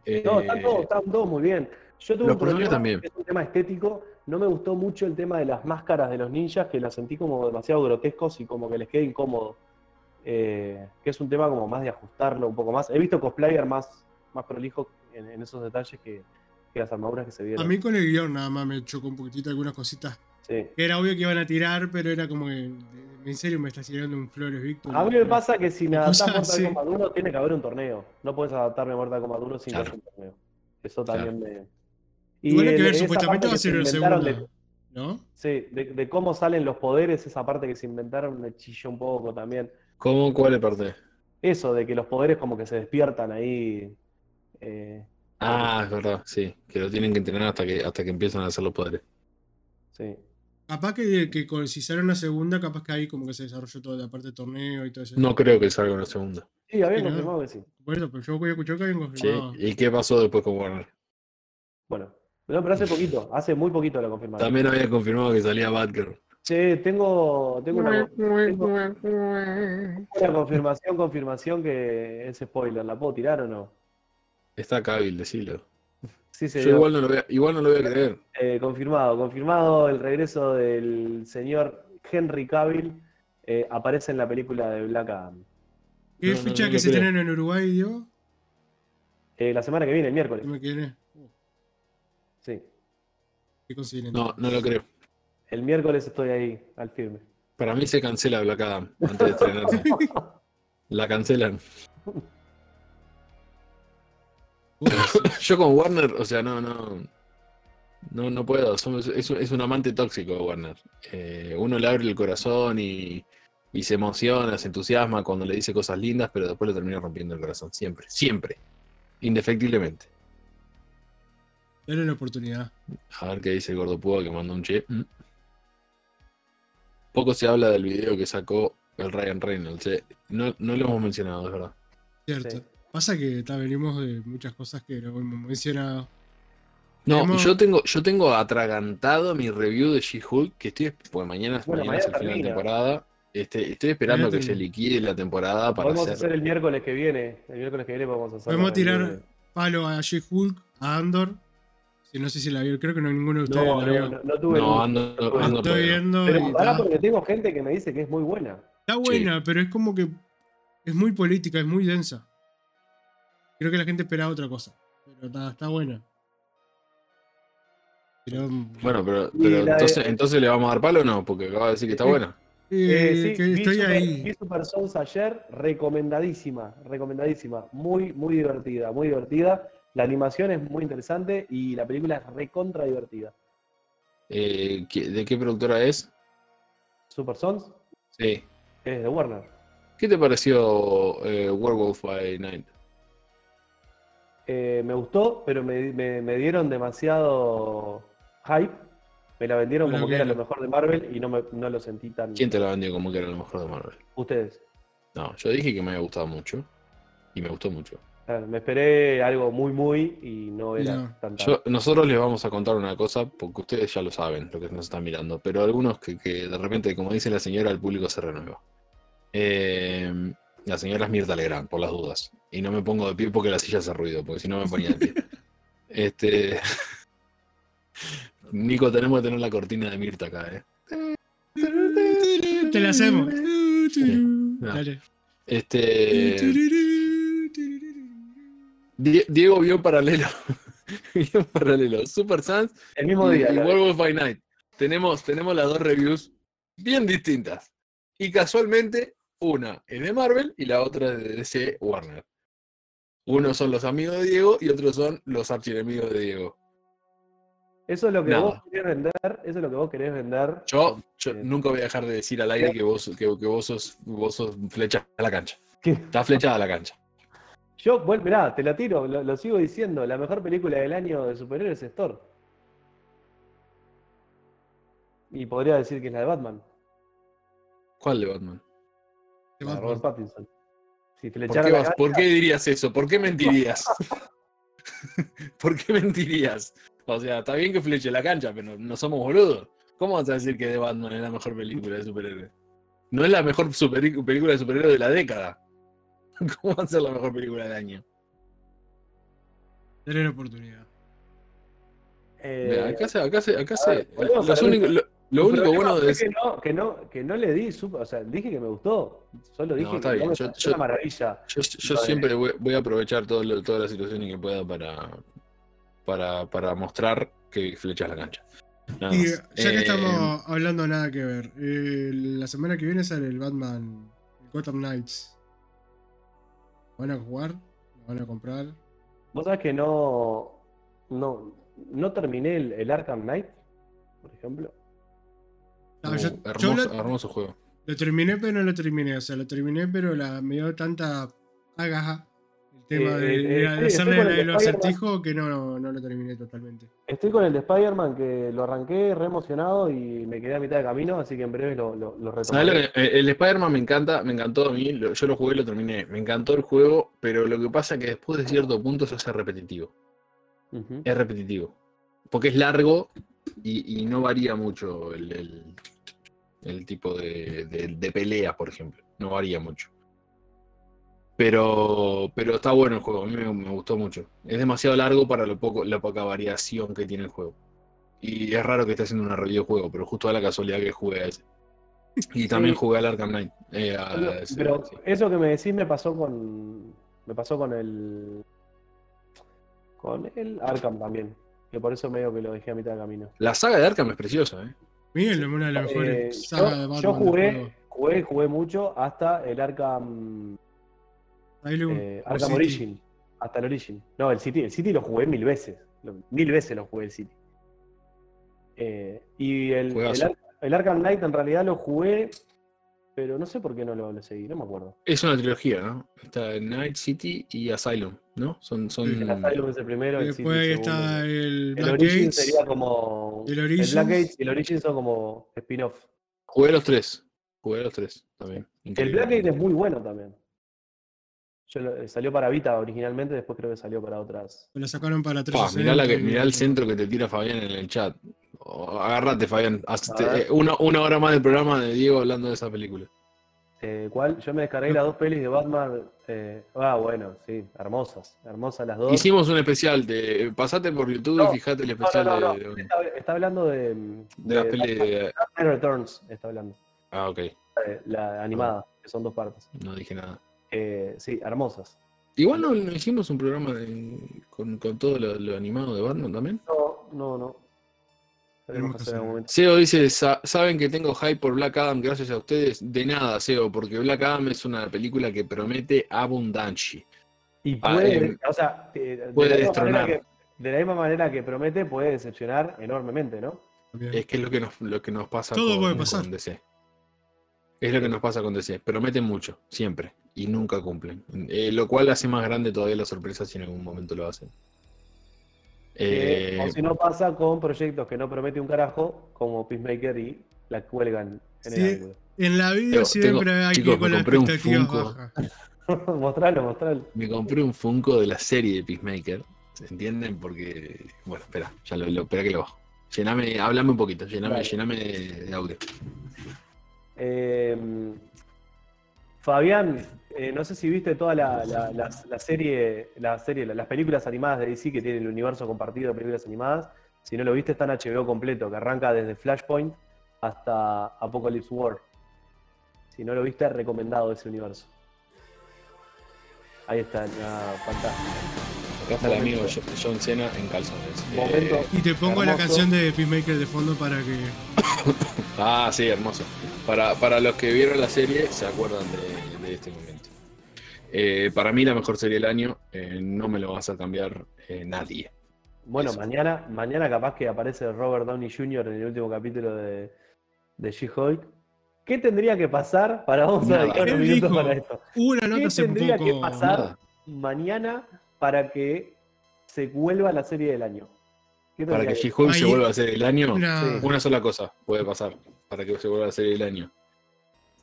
S1: Eh,
S2: están todos, están todos muy bien. Yo tuve un problema,
S1: también.
S2: que es un tema estético. No me gustó mucho el tema de las máscaras de los ninjas, que las sentí como demasiado grotescos y como que les queda incómodo. Eh, que es un tema como más de ajustarlo un poco más. He visto cosplayer más, más prolijos en, en esos detalles que, que las armaduras que se
S3: A
S2: vieron.
S3: mí con el guion nada más me chocó un poquitito algunas cositas.
S2: Sí.
S3: Que era obvio que iban a tirar, pero era como que. En serio me estás tirando un Flores Víctor.
S2: A mí me pasa que si me adaptás a Mortal
S3: así.
S2: Kombat 1, tiene que haber un torneo. No puedes adaptarme a Mortal Kombat 1 sin que
S1: Claro.
S2: haya un torneo. Eso también me.
S3: Igual hay que ver, supuestamente va a ser
S2: se
S3: el
S2: inventaron
S3: segundo.
S2: de-
S3: ¿No?
S2: Sí, de, de cómo salen los poderes, esa parte que se inventaron me chilló un poco también.
S1: ¿Cómo? ¿Cuál es parte?
S2: Eso, de que los poderes como que se despiertan ahí. eh,
S1: Ah, es verdad, sí. Que lo tienen que entrenar hasta que, hasta que empiezan a hacer los poderes.
S2: sí.
S3: Capaz que, que con- si sale una segunda, capaz que ahí como que se desarrolló toda la parte de torneo y todo eso.
S1: No creo que salga una segunda.
S2: Sí, habían
S3: Sí,
S2: confirmado que sí.
S3: Por eso, pero yo voy a escuchar que habían
S1: Sí.
S3: confirmado.
S1: ¿Y qué pasó después con Warner?
S2: Bueno, no, pero hace poquito, hace muy poquito lo confirmaron.
S1: También había confirmado que salía Batgirl.
S2: Che, tengo, tengo una, tengo una confirmación, confirmación que es spoiler. ¿La puedo tirar o no?
S1: Está Cavill, decilo.
S2: Sí,
S1: Yo igual no lo voy a, igual no lo voy a creer.
S2: Eh, confirmado, confirmado el regreso del señor Henry Cavill. eh, aparece en la película de Black Adam.
S3: ¿Qué
S1: No, no,
S3: fecha
S1: no
S3: que se tienen en Uruguay, Diego?
S2: Eh, la semana que viene, el miércoles.
S3: ¿Qué me quiere?
S2: Sí.
S3: ¿Qué consiguen?
S1: No, no lo creo.
S2: El miércoles estoy ahí, al firme.
S1: Para mí se cancela Black Adam antes de estrenarse. La cancelan. Yo con Warner, o sea, no, no. No, no puedo. Somos- es, un- es un amante tóxico Warner. Eh, uno le abre el corazón y, y se emociona, se entusiasma cuando le dice cosas lindas, pero después le termina rompiendo el corazón. Siempre, siempre. Indefectiblemente.
S3: Dale una oportunidad.
S1: A ver qué dice el gordo Púa que mandó un che. Mm. Poco se habla del video que sacó el Ryan Reynolds. eh. No, no lo hemos mencionado, es verdad.
S3: Cierto.
S2: Sí.
S3: Pasa que ta, venimos de muchas cosas que no hemos mencionado.
S1: No,
S3: Tenemos-
S1: yo tengo, yo tengo atragantado mi review de She-Hulk, que estoy, porque mañana,
S2: Bueno,
S1: mañana es el
S2: mañana
S1: final de
S2: termina.
S1: temporada. Este, estoy esperando
S3: Mañana
S1: que se
S3: termina.
S1: liquide la temporada para
S2: Podemos
S1: hacer.
S2: hacer el miércoles que viene. El miércoles que viene podemos hacer.
S3: Podemos tirar palo a She-Hulk, a Andor. Si no sé si la vieron, creo que no ninguno de
S2: de-
S3: ustedes
S2: No,
S3: la
S2: no,
S3: vio.
S2: no, no tuve
S1: No,
S2: luz.
S1: ando,
S2: tuve
S1: ando
S2: luz.
S3: Estoy
S1: todavía.
S3: viendo
S2: Pero pará, porque tengo gente que me dice que es muy buena.
S3: está buena, pero es como que es muy política, es muy densa. Creo que la gente esperaba otra cosa. Pero está, está buena. Pero,
S1: Bueno, pero,
S2: de-
S1: entonces, le vamos a dar palo o no, porque acaba de decir que está buena.
S3: eh,
S2: Eh, sí,
S3: que
S2: vi
S3: estoy
S2: Super,
S3: ahí.
S2: vi Super Sons ayer, recomendadísima, recomendadísima, muy, muy divertida, muy divertida. La animación es muy interesante y la película es recontra divertida.
S1: Eh, ¿qué- ¿De qué productora es?
S2: Super Sons
S1: Sí.
S2: es de Warner.
S1: ¿Qué te pareció eh, Werewolf by Night?
S2: Eh, me gustó, pero me, me- me dieron demasiado hype. Me la vendieron como que era lo mejor de Marvel y no, me- no lo sentí tan.
S1: ¿Quién te la vendió como que era lo mejor de Marvel?
S2: Ustedes.
S1: No, yo dije que me había gustado mucho. Y me gustó mucho.
S2: Claro, me esperé algo muy, muy y no era
S3: No.
S2: tan tan.
S1: Yo- nosotros les vamos a contar una cosa, porque ustedes ya lo saben, lo que nos están mirando, pero algunos que, que de repente, como dice la señora, el público se renueva. Eh, la señora es Mirta Legrand, por las dudas. Y no me pongo de pie porque la silla hace ruido, porque si no me ponía de pie. Este. Nico, tenemos que tener la cortina de Mirta acá, ¿eh?
S3: Te la hacemos.
S1: Dale.
S3: Dale.
S1: Este. Die- Diego vio paralelo. vio paralelo. Super Sans
S2: El mismo día.
S1: y Werewolf by Night. Tenemos, tenemos las dos reviews bien distintas. Y casualmente, una es de Marvel y la otra es de DC Warner. Unos son los amigos de Diego y otros son los archienemigos de Diego.
S2: Eso es lo que
S1: Nada.
S2: vos querés vender. Eso es lo que vos querés vender.
S1: Yo, yo
S2: Eh,
S1: nunca voy a dejar de decir al aire que vos, que, que vos sos, vos sos flecha a la cancha.
S2: ¿Qué?
S1: Está flechada a la cancha.
S2: Yo, bueno, mirá, te la tiro, lo, lo sigo diciendo. La mejor película del año de superhéroes es Thor. Y podría decir que es la de Batman,
S1: ¿Cuál de Batman?
S2: Robert Pattinson. Si
S1: ¿Por qué,
S2: la
S1: vas-
S2: cancha,
S1: por qué dirías eso? ¿Por qué mentirías? ¿Por qué mentirías? O sea, está bien que fleche la cancha, pero no somos boludos. ¿Cómo vas a decir que The Batman es la mejor película de superhéroes? No es la mejor super- película de superhéroes de la década. ¿Cómo va a ser la mejor película del año?
S3: Dale la oportunidad.
S2: eh,
S1: Mira, acá se, acá se, acá se.
S2: ver, podemos
S1: los
S2: hablar-
S1: únicos- lo, único bueno de
S2: que no, que no, que no le di, o sea, dije que me gustó. Solo dije
S1: está
S2: que
S1: bien, yo-
S2: una maravilla.
S1: Yo, siempre voy, voy a aprovechar todo lo- todas las situaciones que pueda para, para, para mostrar que flechas la cancha. Nada
S3: Y
S1: más.
S3: ya que
S1: Eh,
S3: estamos hablando nada que ver, eh, la semana que viene sale el Batman el Gotham Knights. ¿Lo ¿Van a jugar? ¿Lo van a comprar?
S2: Vos sabés que no, no, no terminé el, el Arkham Knight, por ejemplo.
S3: No,
S1: uh,
S3: yo, yo
S1: hermoso,
S3: lo,
S1: hermoso juego.
S3: lo terminé, pero no lo terminé. O sea, lo terminé, pero la, me dio tanta agaja el tema
S2: Eh,
S3: de,
S2: eh,
S3: de
S2: eh,
S3: hacerle
S2: estoy con el
S3: el, acertijo que no, no lo terminé totalmente.
S2: Estoy con el de Spider-Man que lo arranqué re emocionado y me quedé a mitad de camino, así que en breve lo, lo, lo
S1: ¿Sabes lo
S2: retomaré.
S1: que- eh, el Spider-Man me encanta, me encantó a mí, lo- yo lo jugué y lo terminé. Me encantó el juego, pero lo que pasa es que después de cierto punto se hace repetitivo. Es repetitivo. Porque es largo y, y no varía mucho el, el- el tipo de, de, de peleas, por ejemplo. No varía mucho. Pero, pero está bueno el juego, a mí me, me gustó mucho. Es demasiado largo para lo poco, la poca variación que tiene el juego. Y es raro que esté haciendo una review de juego, pero justo a la casualidad que jugué a ese. Y también
S2: Sí.
S1: jugué al Arkham Knight. eh, a
S2: Pero,
S1: ese,
S2: pero
S1: sí.
S2: eso que me decís me pasó con. Me pasó con el. Con el Arkham también. Que por eso medio que lo dejé a mitad de camino.
S1: La saga de Arkham es preciosa, ¿eh?
S3: Miren, una de las
S2: Eh,
S3: mejores
S2: yo,
S3: sagas de Batman.
S2: yo jugué, jugué, jugué mucho hasta el Arkham. Eh, Arkham
S3: City.
S2: Origin. Hasta el Origin. No, el City, el City lo jugué mil veces. Mil veces lo jugué el City. Eh, y el, el, el Arkham Knight en realidad lo jugué, pero no sé por qué no lo, lo seguí, no me acuerdo.
S1: Es una trilogía, ¿no? Está Night City y Asylum, ¿no? Son, son...
S2: El Asylum es el primero,
S3: Y
S2: el City
S3: después
S2: el segundo.
S3: está el
S2: El
S3: Black
S2: Origin
S3: Gates.
S2: sería como.
S3: el
S2: El
S3: Origins.
S2: Black Gates y el Origin son como spin-off.
S1: Jugué los tres. Jugué los tres también.
S2: El. Black Gate es muy bueno también. Yo lo- salió para Vita originalmente, después creo que salió para otras.
S3: Lo sacaron para
S1: Pa,
S3: 360.
S1: mirá, la que,
S3: y-
S1: mirá el centro que te tira Fabián en el chat. Oh, agárrate, Fabián. Eh, una, una hora más del programa de Diego hablando de esa película.
S2: Eh, ¿Cuál? Yo me descargué las dos pelis de Batman. eh, ah, bueno, sí, hermosas. Hermosas las dos.
S1: Hicimos un especial. De, pasate por YouTube
S2: No,
S1: y fijate el especial
S2: no, no.
S1: de, de,
S2: Está, está hablando de.
S1: de las pelis de.
S2: Batman Returns, está hablando.
S1: Ah, ok.
S2: eh, La animada, que son dos partes.
S1: No dije nada.
S2: Eh, sí, hermosas.
S1: Igual no, no hicimos un programa de- con, con todo lo, lo animado de Batman también.
S2: No, no, no. Tenemos que hacer.
S1: Seo dice, "Sa- ¿saben que tengo hype por Black Adam gracias a ustedes? De nada, Seo, porque Black Adam es una película que promete abundancia.
S2: Y
S1: Ah,
S2: puede,
S1: eh,
S2: o sea, de, de
S1: puede
S2: la misma
S1: destronar.
S2: que, de la misma manera que promete, puede decepcionar enormemente, ¿no?
S1: Es que es lo que nos, lo que nos pasa
S3: Todo
S1: con,
S3: puede pasar.
S1: con DC. Es lo que nos pasa con DC. Prometen mucho, siempre, y nunca cumplen. Eh, lo cual hace más grande todavía la sorpresa si en algún momento lo hacen.
S2: Eh,
S1: Eh,
S2: o si no pasa con proyectos que no promete un carajo, como Peacemaker y la cuelgan en
S3: Sí.
S2: el ángulo.
S3: En la vida
S1: Tengo-
S3: siempre
S1: tengo-
S3: hay
S1: chicos,
S3: que con las
S1: compré un
S3: expectativas bajas.
S2: mostralo, mostralo.
S1: me compré un Funko de la serie de Peacemaker. ¿Se entienden? Porque. Bueno, espera, ya lo, lo espera que lo bajo. Llename, háblame un poquito, llename,
S2: Dale.
S1: llename de audio.
S2: Eh, Fabián, eh, no sé si viste toda la, la- la- la serie, la serie, las películas animadas de DC que tiene el universo compartido de películas animadas. Si no lo viste, está en HBO completo, que arranca desde Flashpoint hasta Apocalypse War. Si no lo viste, recomendado ese universo. Ahí está, la pantalla.
S1: Acá está el amigo John Cena en calzones. Eh.
S3: Y te pongo la canción de Peacemaker de fondo para que.
S1: Ah, sí, hermoso. Para, para los que vieron la serie, se acuerdan de, de este momento. Eh, para mí, la mejor serie del año, eh, no me lo vas a cambiar eh, nadie.
S2: Bueno,
S1: Eso.
S2: mañana, mañana capaz que aparece Robert Downey Jr. en el último capítulo de, de She-Hulk. ¿Qué tendría que pasar para vamos a dedicar unos minutos para esto?
S3: Una
S2: ¿Qué
S3: nota hace
S2: tendría
S3: poco.
S2: que pasar
S1: Nada.
S2: mañana para que se vuelva la serie del año? ¿Qué
S1: Para que She-Hulk se vuelva a ser el año,
S3: Una-
S1: sola cosa puede pasar para que se vuelva a ser el año.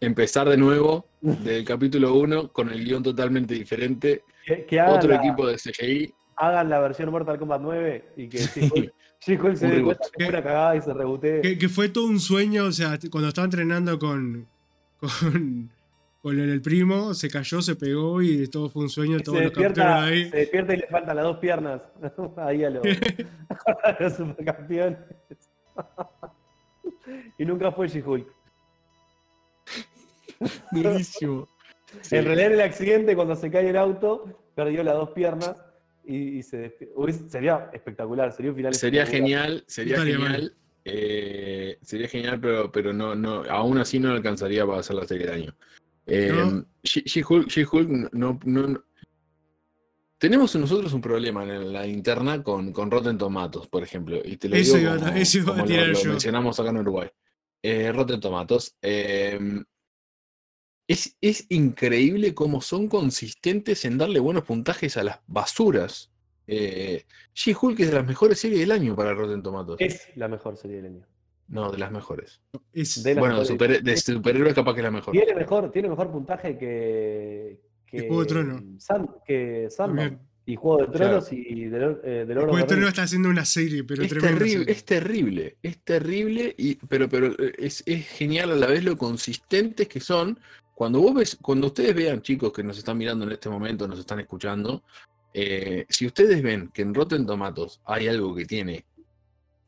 S1: empezar de nuevo del capítulo 1 con el guion totalmente diferente.
S2: Que,
S1: Otro
S2: la,
S1: equipo de CGI.
S2: hagan la versión Mortal Kombat 9 y que She-Hulk se dé cuenta que fue una cagada y se rebotee.
S3: Que, que fue todo un sueño, o sea, cuando estaba entrenando con, con, con el, el primo, se cayó, se pegó y todo fue un sueño,
S2: se,
S3: lo
S2: despierta,
S3: ahí.
S2: se despierta y le faltan las dos piernas. Ahí a los, a los supercampeones. y nunca fue She-Hulk.
S1: Durísimo. Sí.
S2: En realidad en el accidente, cuando se cae el auto, perdió las dos piernas y, y se despier- Hubiese- Sería espectacular, sería un final
S1: Sería genial, sería genial. eh, sería genial, pero, pero no, no, aún así no alcanzaría para hacer la serie del año. Eh,
S3: No.
S1: She- She-Hulk no, no- no- Tenemos nosotros un problema en la interna con, con Rotten Tomatoes, por ejemplo. Y te lo
S3: Eso
S1: digo
S3: iba a-
S1: como-
S3: eso iba a
S1: como lo-
S3: tirar
S1: lo,
S3: yo.
S1: mencionamos acá en Uruguay. Eh, Rotten Tomatoes. eh, es, es increíble cómo son consistentes en darle buenos puntajes a las basuras. Eh, She-Hulk es de las mejores series del año para Rotten Tomatoes.
S2: Es la mejor serie del año.
S1: No, de las mejores.
S3: Es-
S2: De las
S1: Bueno, de,
S2: mejores.
S1: super- de superhéroes capaz que es la mejor.
S2: Tiene mejor, tiene mejor puntaje que. que
S3: Juego de Tronos.
S2: San- que Sandman. Y Juego de Tronos y de, Lord- eh, de
S3: Después
S2: the
S3: esto no
S2: Rings.
S3: está haciendo una serie, pero
S1: Es terrible,
S3: serie.
S1: es terrible, es terrible, y, pero, pero eh, es, es genial a la vez lo consistentes que son. Cuando vos ves, cuando ustedes vean, chicos que nos están mirando en este momento, nos están escuchando, eh, si ustedes ven que en Rotten Tomatoes hay algo que tiene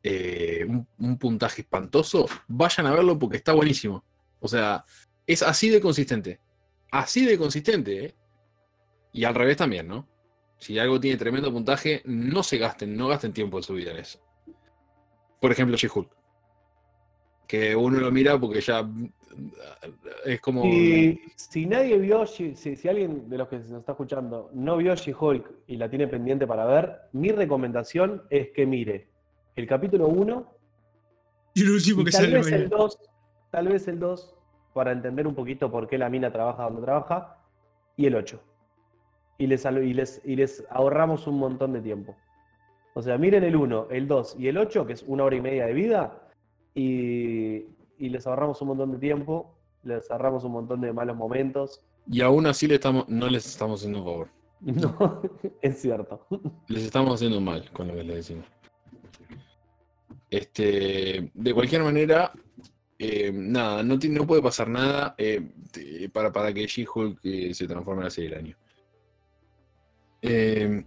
S1: eh, un, un puntaje espantoso, vayan a verlo porque está buenísimo. O sea, es así de consistente. Así de consistente, ¿eh? Y al revés también, ¿no? Si algo tiene tremendo puntaje, no se gasten, no gasten tiempo de su vida en eso. Por ejemplo, She-Hulk. Que uno lo mira porque ya mm, es como.
S2: Si, si nadie vio, si, si alguien de los que nos está escuchando no vio She-Hulk y la tiene pendiente para ver, mi recomendación es que mire el capítulo 1
S3: Y el último
S2: y
S3: que
S2: tal
S3: sale
S2: vez el
S3: mañana.
S2: 2, tal vez el 2, para entender un poquito por qué la mina trabaja donde trabaja, y el 8. Y les, y les, y les ahorramos un montón de tiempo. O sea, miren el 1, el 2 y el 8, que es una hora y media de vida, y, y les ahorramos un montón de tiempo, les ahorramos un montón de malos momentos.
S1: Y aún así le estamos, no les estamos haciendo un favor.
S2: No, es cierto.
S1: Les estamos haciendo mal con lo que les decimos. Este, de cualquier manera, eh, nada, no, tiene- no puede pasar nada eh, te- para, para que She-Hulk eh, se transforme en la serie del año. ¿Qué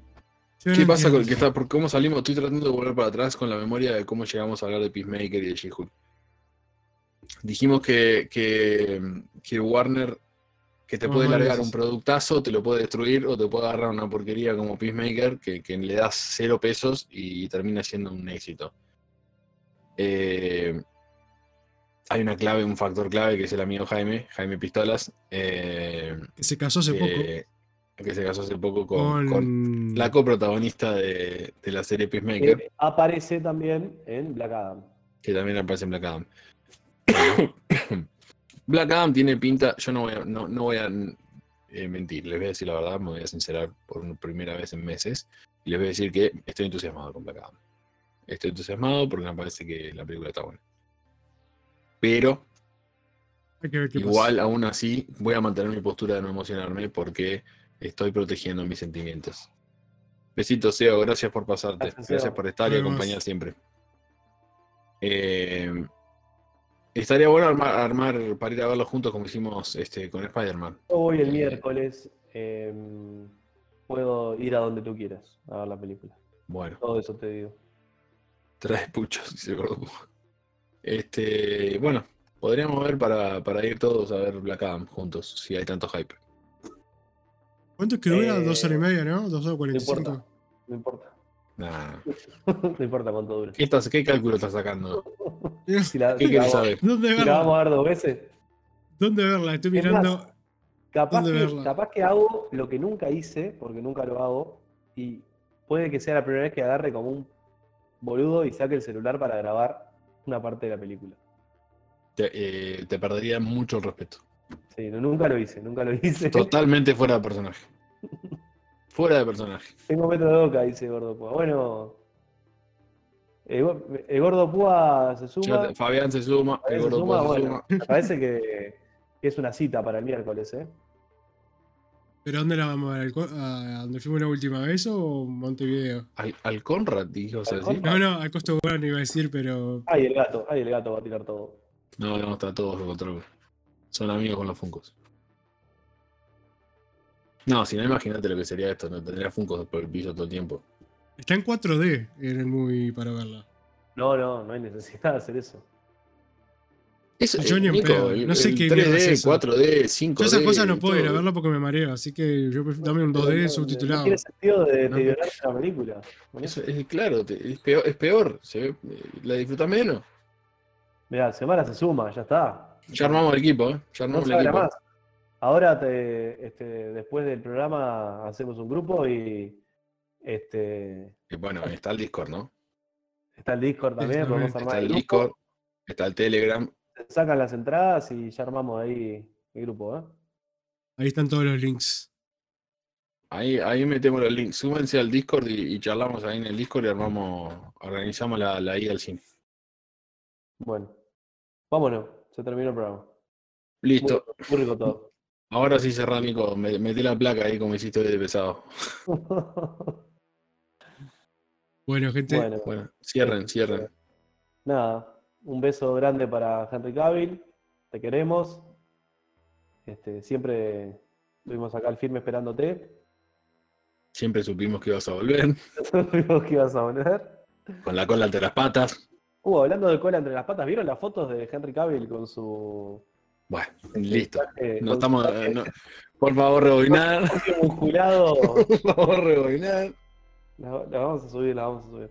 S3: no
S1: pasa con
S3: entiendo
S1: que está? ¿Por cómo salimos? Estoy tratando de volver para atrás con la memoria de cómo llegamos a hablar de Peacemaker y de She-Hulk. Dijimos que, que, que Warner que te
S3: No,
S1: puede
S3: no
S1: largar un productazo, te lo puede destruir o te puede agarrar una porquería como Peacemaker que, que le das cero pesos y termina siendo un éxito. Eh, hay una clave, un factor clave que es el amigo Jaime, Jaime Pistolas, eh,
S3: Que se casó hace poco.
S1: que, que se casó hace poco con,
S3: Con,
S1: con la coprotagonista de, de la serie Peacemaker,
S2: Que aparece también en Black Adam.
S1: que también aparece en Black Adam. Black Adam tiene pinta, yo no voy a, no, no voy a eh, mentir, les voy a decir la verdad, me voy a sincerar por una primera vez en meses, y les voy a decir que estoy entusiasmado con Black Adam. Estoy entusiasmado porque me parece que la película está buena. Pero
S3: Hay que ver qué pasa.
S1: igual, aún así, voy a mantener mi postura de no emocionarme porque estoy protegiendo mis sentimientos. Besitos, Seo, gracias por pasarte.
S2: Gracias,
S1: por estar y acompañar siempre. Eh, estaría bueno armar, armar para ir a verlo juntos como hicimos este, con Spider-Man.
S2: Voy el
S1: Eh,
S2: miércoles. eh, puedo ir a donde tú quieras a ver la película.
S1: Bueno,
S2: Todo eso te digo.
S1: Trae puchos, dice. Este, bueno, podríamos ver para, para ir todos a ver Black Adam juntos, si hay tanto hype.
S3: ¿Cuánto es que dura?
S2: Eh,
S3: Dos horas y media, ¿no? Dos horas cuarenta y
S2: importa.
S3: cinco.
S2: No importa.
S1: Nah.
S2: no importa cuánto dure.
S1: ¿Qué, estás- ¿Qué cálculo estás sacando?
S2: Si la,
S1: ¿Qué
S2: si vamos-
S1: saber?
S3: ¿Dónde
S2: si la vamos
S3: verla?
S2: a ver dos veces.
S3: ¿Dónde verla? Estoy
S2: Es
S3: mirando.
S2: más, Capaz
S3: ¿Dónde
S2: que,
S3: verla?
S2: capaz que hago lo que nunca hice, porque nunca lo hago, y puede que sea la primera vez que agarre como un boludo y saque el celular para grabar una parte de la película.
S1: Te, eh, te perdería mucho el respeto.
S2: Sí, no, nunca lo hice, nunca lo hice.
S1: Totalmente fuera de personaje. Fuera de personaje.
S2: Tengo metro de boca, dice Gordo Púa. Bueno, el, go- el Gordo Púa se suma.
S1: Te- Fabián se suma, el
S2: se
S1: gordo
S2: suma,
S1: Púa se
S2: bueno,
S1: suma.
S2: parece que que es una cita para el miércoles, ¿eh?
S3: ¿Pero dónde la vamos a ver? ¿Al co- ¿A donde fuimos la última vez o Montevideo?
S1: Al, al Conrad, dijo, o sea,
S2: Al
S1: ¿sí?
S2: Conrad.
S3: No, no, al Costo Bueno iba a decir, pero.
S2: Ay, el gato, ay, el gato va a tirar todo.
S1: No, no, está todo bajo control. Son amigos con los Funcos. No, si no, imagínate lo que sería esto. No tendría Funcos por el piso todo el tiempo.
S3: Está en 4D en el movie para verla.
S2: No, no, no hay necesidad de hacer eso.
S1: Eso,
S3: Yo
S1: eh,
S3: ni en
S1: Nico,
S3: pedo,
S1: el-
S3: no sé qué mierda
S1: 3D,
S3: es eso.
S1: 4D, 5D.
S3: Yo esas cosas no puedo ir a verla porque me mareo, así que yo dame un
S2: Pero
S3: 2D
S2: no-
S3: subtitulado.
S2: No tiene sentido de
S1: No.
S2: deteriorarse la película.
S1: Eso es claro, te- es peor, es peor se la disfrutas menos.
S2: Mirá, semana se suma, ya está.
S1: Ya armamos el equipo, ¿eh? Ya
S2: No
S1: armamos el equipo.
S2: más. Ahora, te, este, después del programa, hacemos un grupo y este,
S1: Y bueno, está el Discord, ¿no?
S2: está el Discord también. Podemos armar
S1: Está el Discord, está el Telegram.
S2: Se sacan las entradas y ya armamos ahí el grupo. ¿eh?
S3: Ahí están todos los links.
S1: Ahí, ahí metemos los links. Súmense al Discord y, y charlamos ahí en el Discord y armamos, organizamos la, la ida al cine.
S2: Bueno, vámonos, se terminó el programa.
S1: Listo.
S2: Muy, muy rico todo.
S1: Ahora sí cerrá, Nico. Me- Metí la placa ahí como hiciste hoy de pesado.
S3: Bueno, gente,
S2: bueno,
S1: Bueno, cierren, cierren.
S2: nada, un beso grande para Henry Cavill, te queremos. Este, siempre estuvimos acá al firme esperándote.
S1: Siempre supimos que ibas a volver.
S2: Supimos que ibas a volver.
S1: Con la cola entre las patas.
S2: Uh, hablando de cola entre las patas, ¿vieron las fotos de Henry Cavill con su.
S1: Bueno, listo.
S2: traje-
S1: No estamos.
S2: traje
S1: no. Por favor, rebobinar.
S2: musculado?
S1: Por favor, rebobinar.
S2: La, la vamos a subir, la vamos a subir.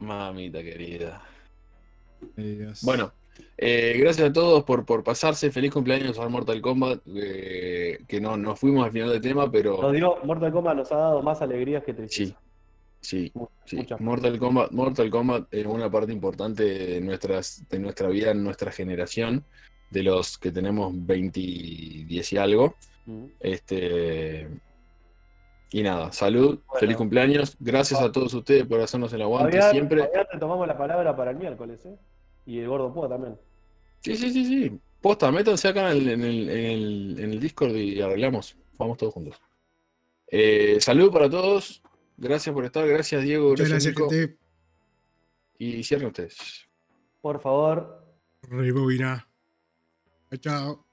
S1: Mamita querida.
S3: Adiós.
S1: Bueno, eh, gracias a todos por, por pasarse. Feliz cumpleaños al Mortal Kombat. eh, que no nos fuimos al final del tema, pero.
S2: Nos dio, Mortal Kombat nos ha dado más alegrías que tristeza.
S1: Sí, sí,
S2: Mu-
S1: sí.
S2: muchas.
S1: Mortal Kombat, Mortal Kombat es una parte importante de, nuestras, de nuestra vida, en nuestra generación, de los que tenemos 20 y 10 y algo.
S2: Mm.
S1: Este, y nada, salud,
S2: Bueno.
S1: feliz cumpleaños. Gracias a todos ustedes por hacernos el aguante
S2: Fabián,
S1: siempre.
S2: Fabián, te tomamos la palabra para el miércoles, ¿eh? Y el gordo Púa también.
S1: Sí, sí, sí, sí. Posta, métanse acá en el, en el, en el, en el Discord y arreglamos. Vamos todos juntos. Eh, salud para todos. Gracias por estar. Gracias, Diego.
S3: Muchas
S1: Gracias,
S3: gracias,
S1: Nico.
S3: gente.
S1: Y cierren ustedes.
S2: Por favor,
S3: Rebobina. Chao.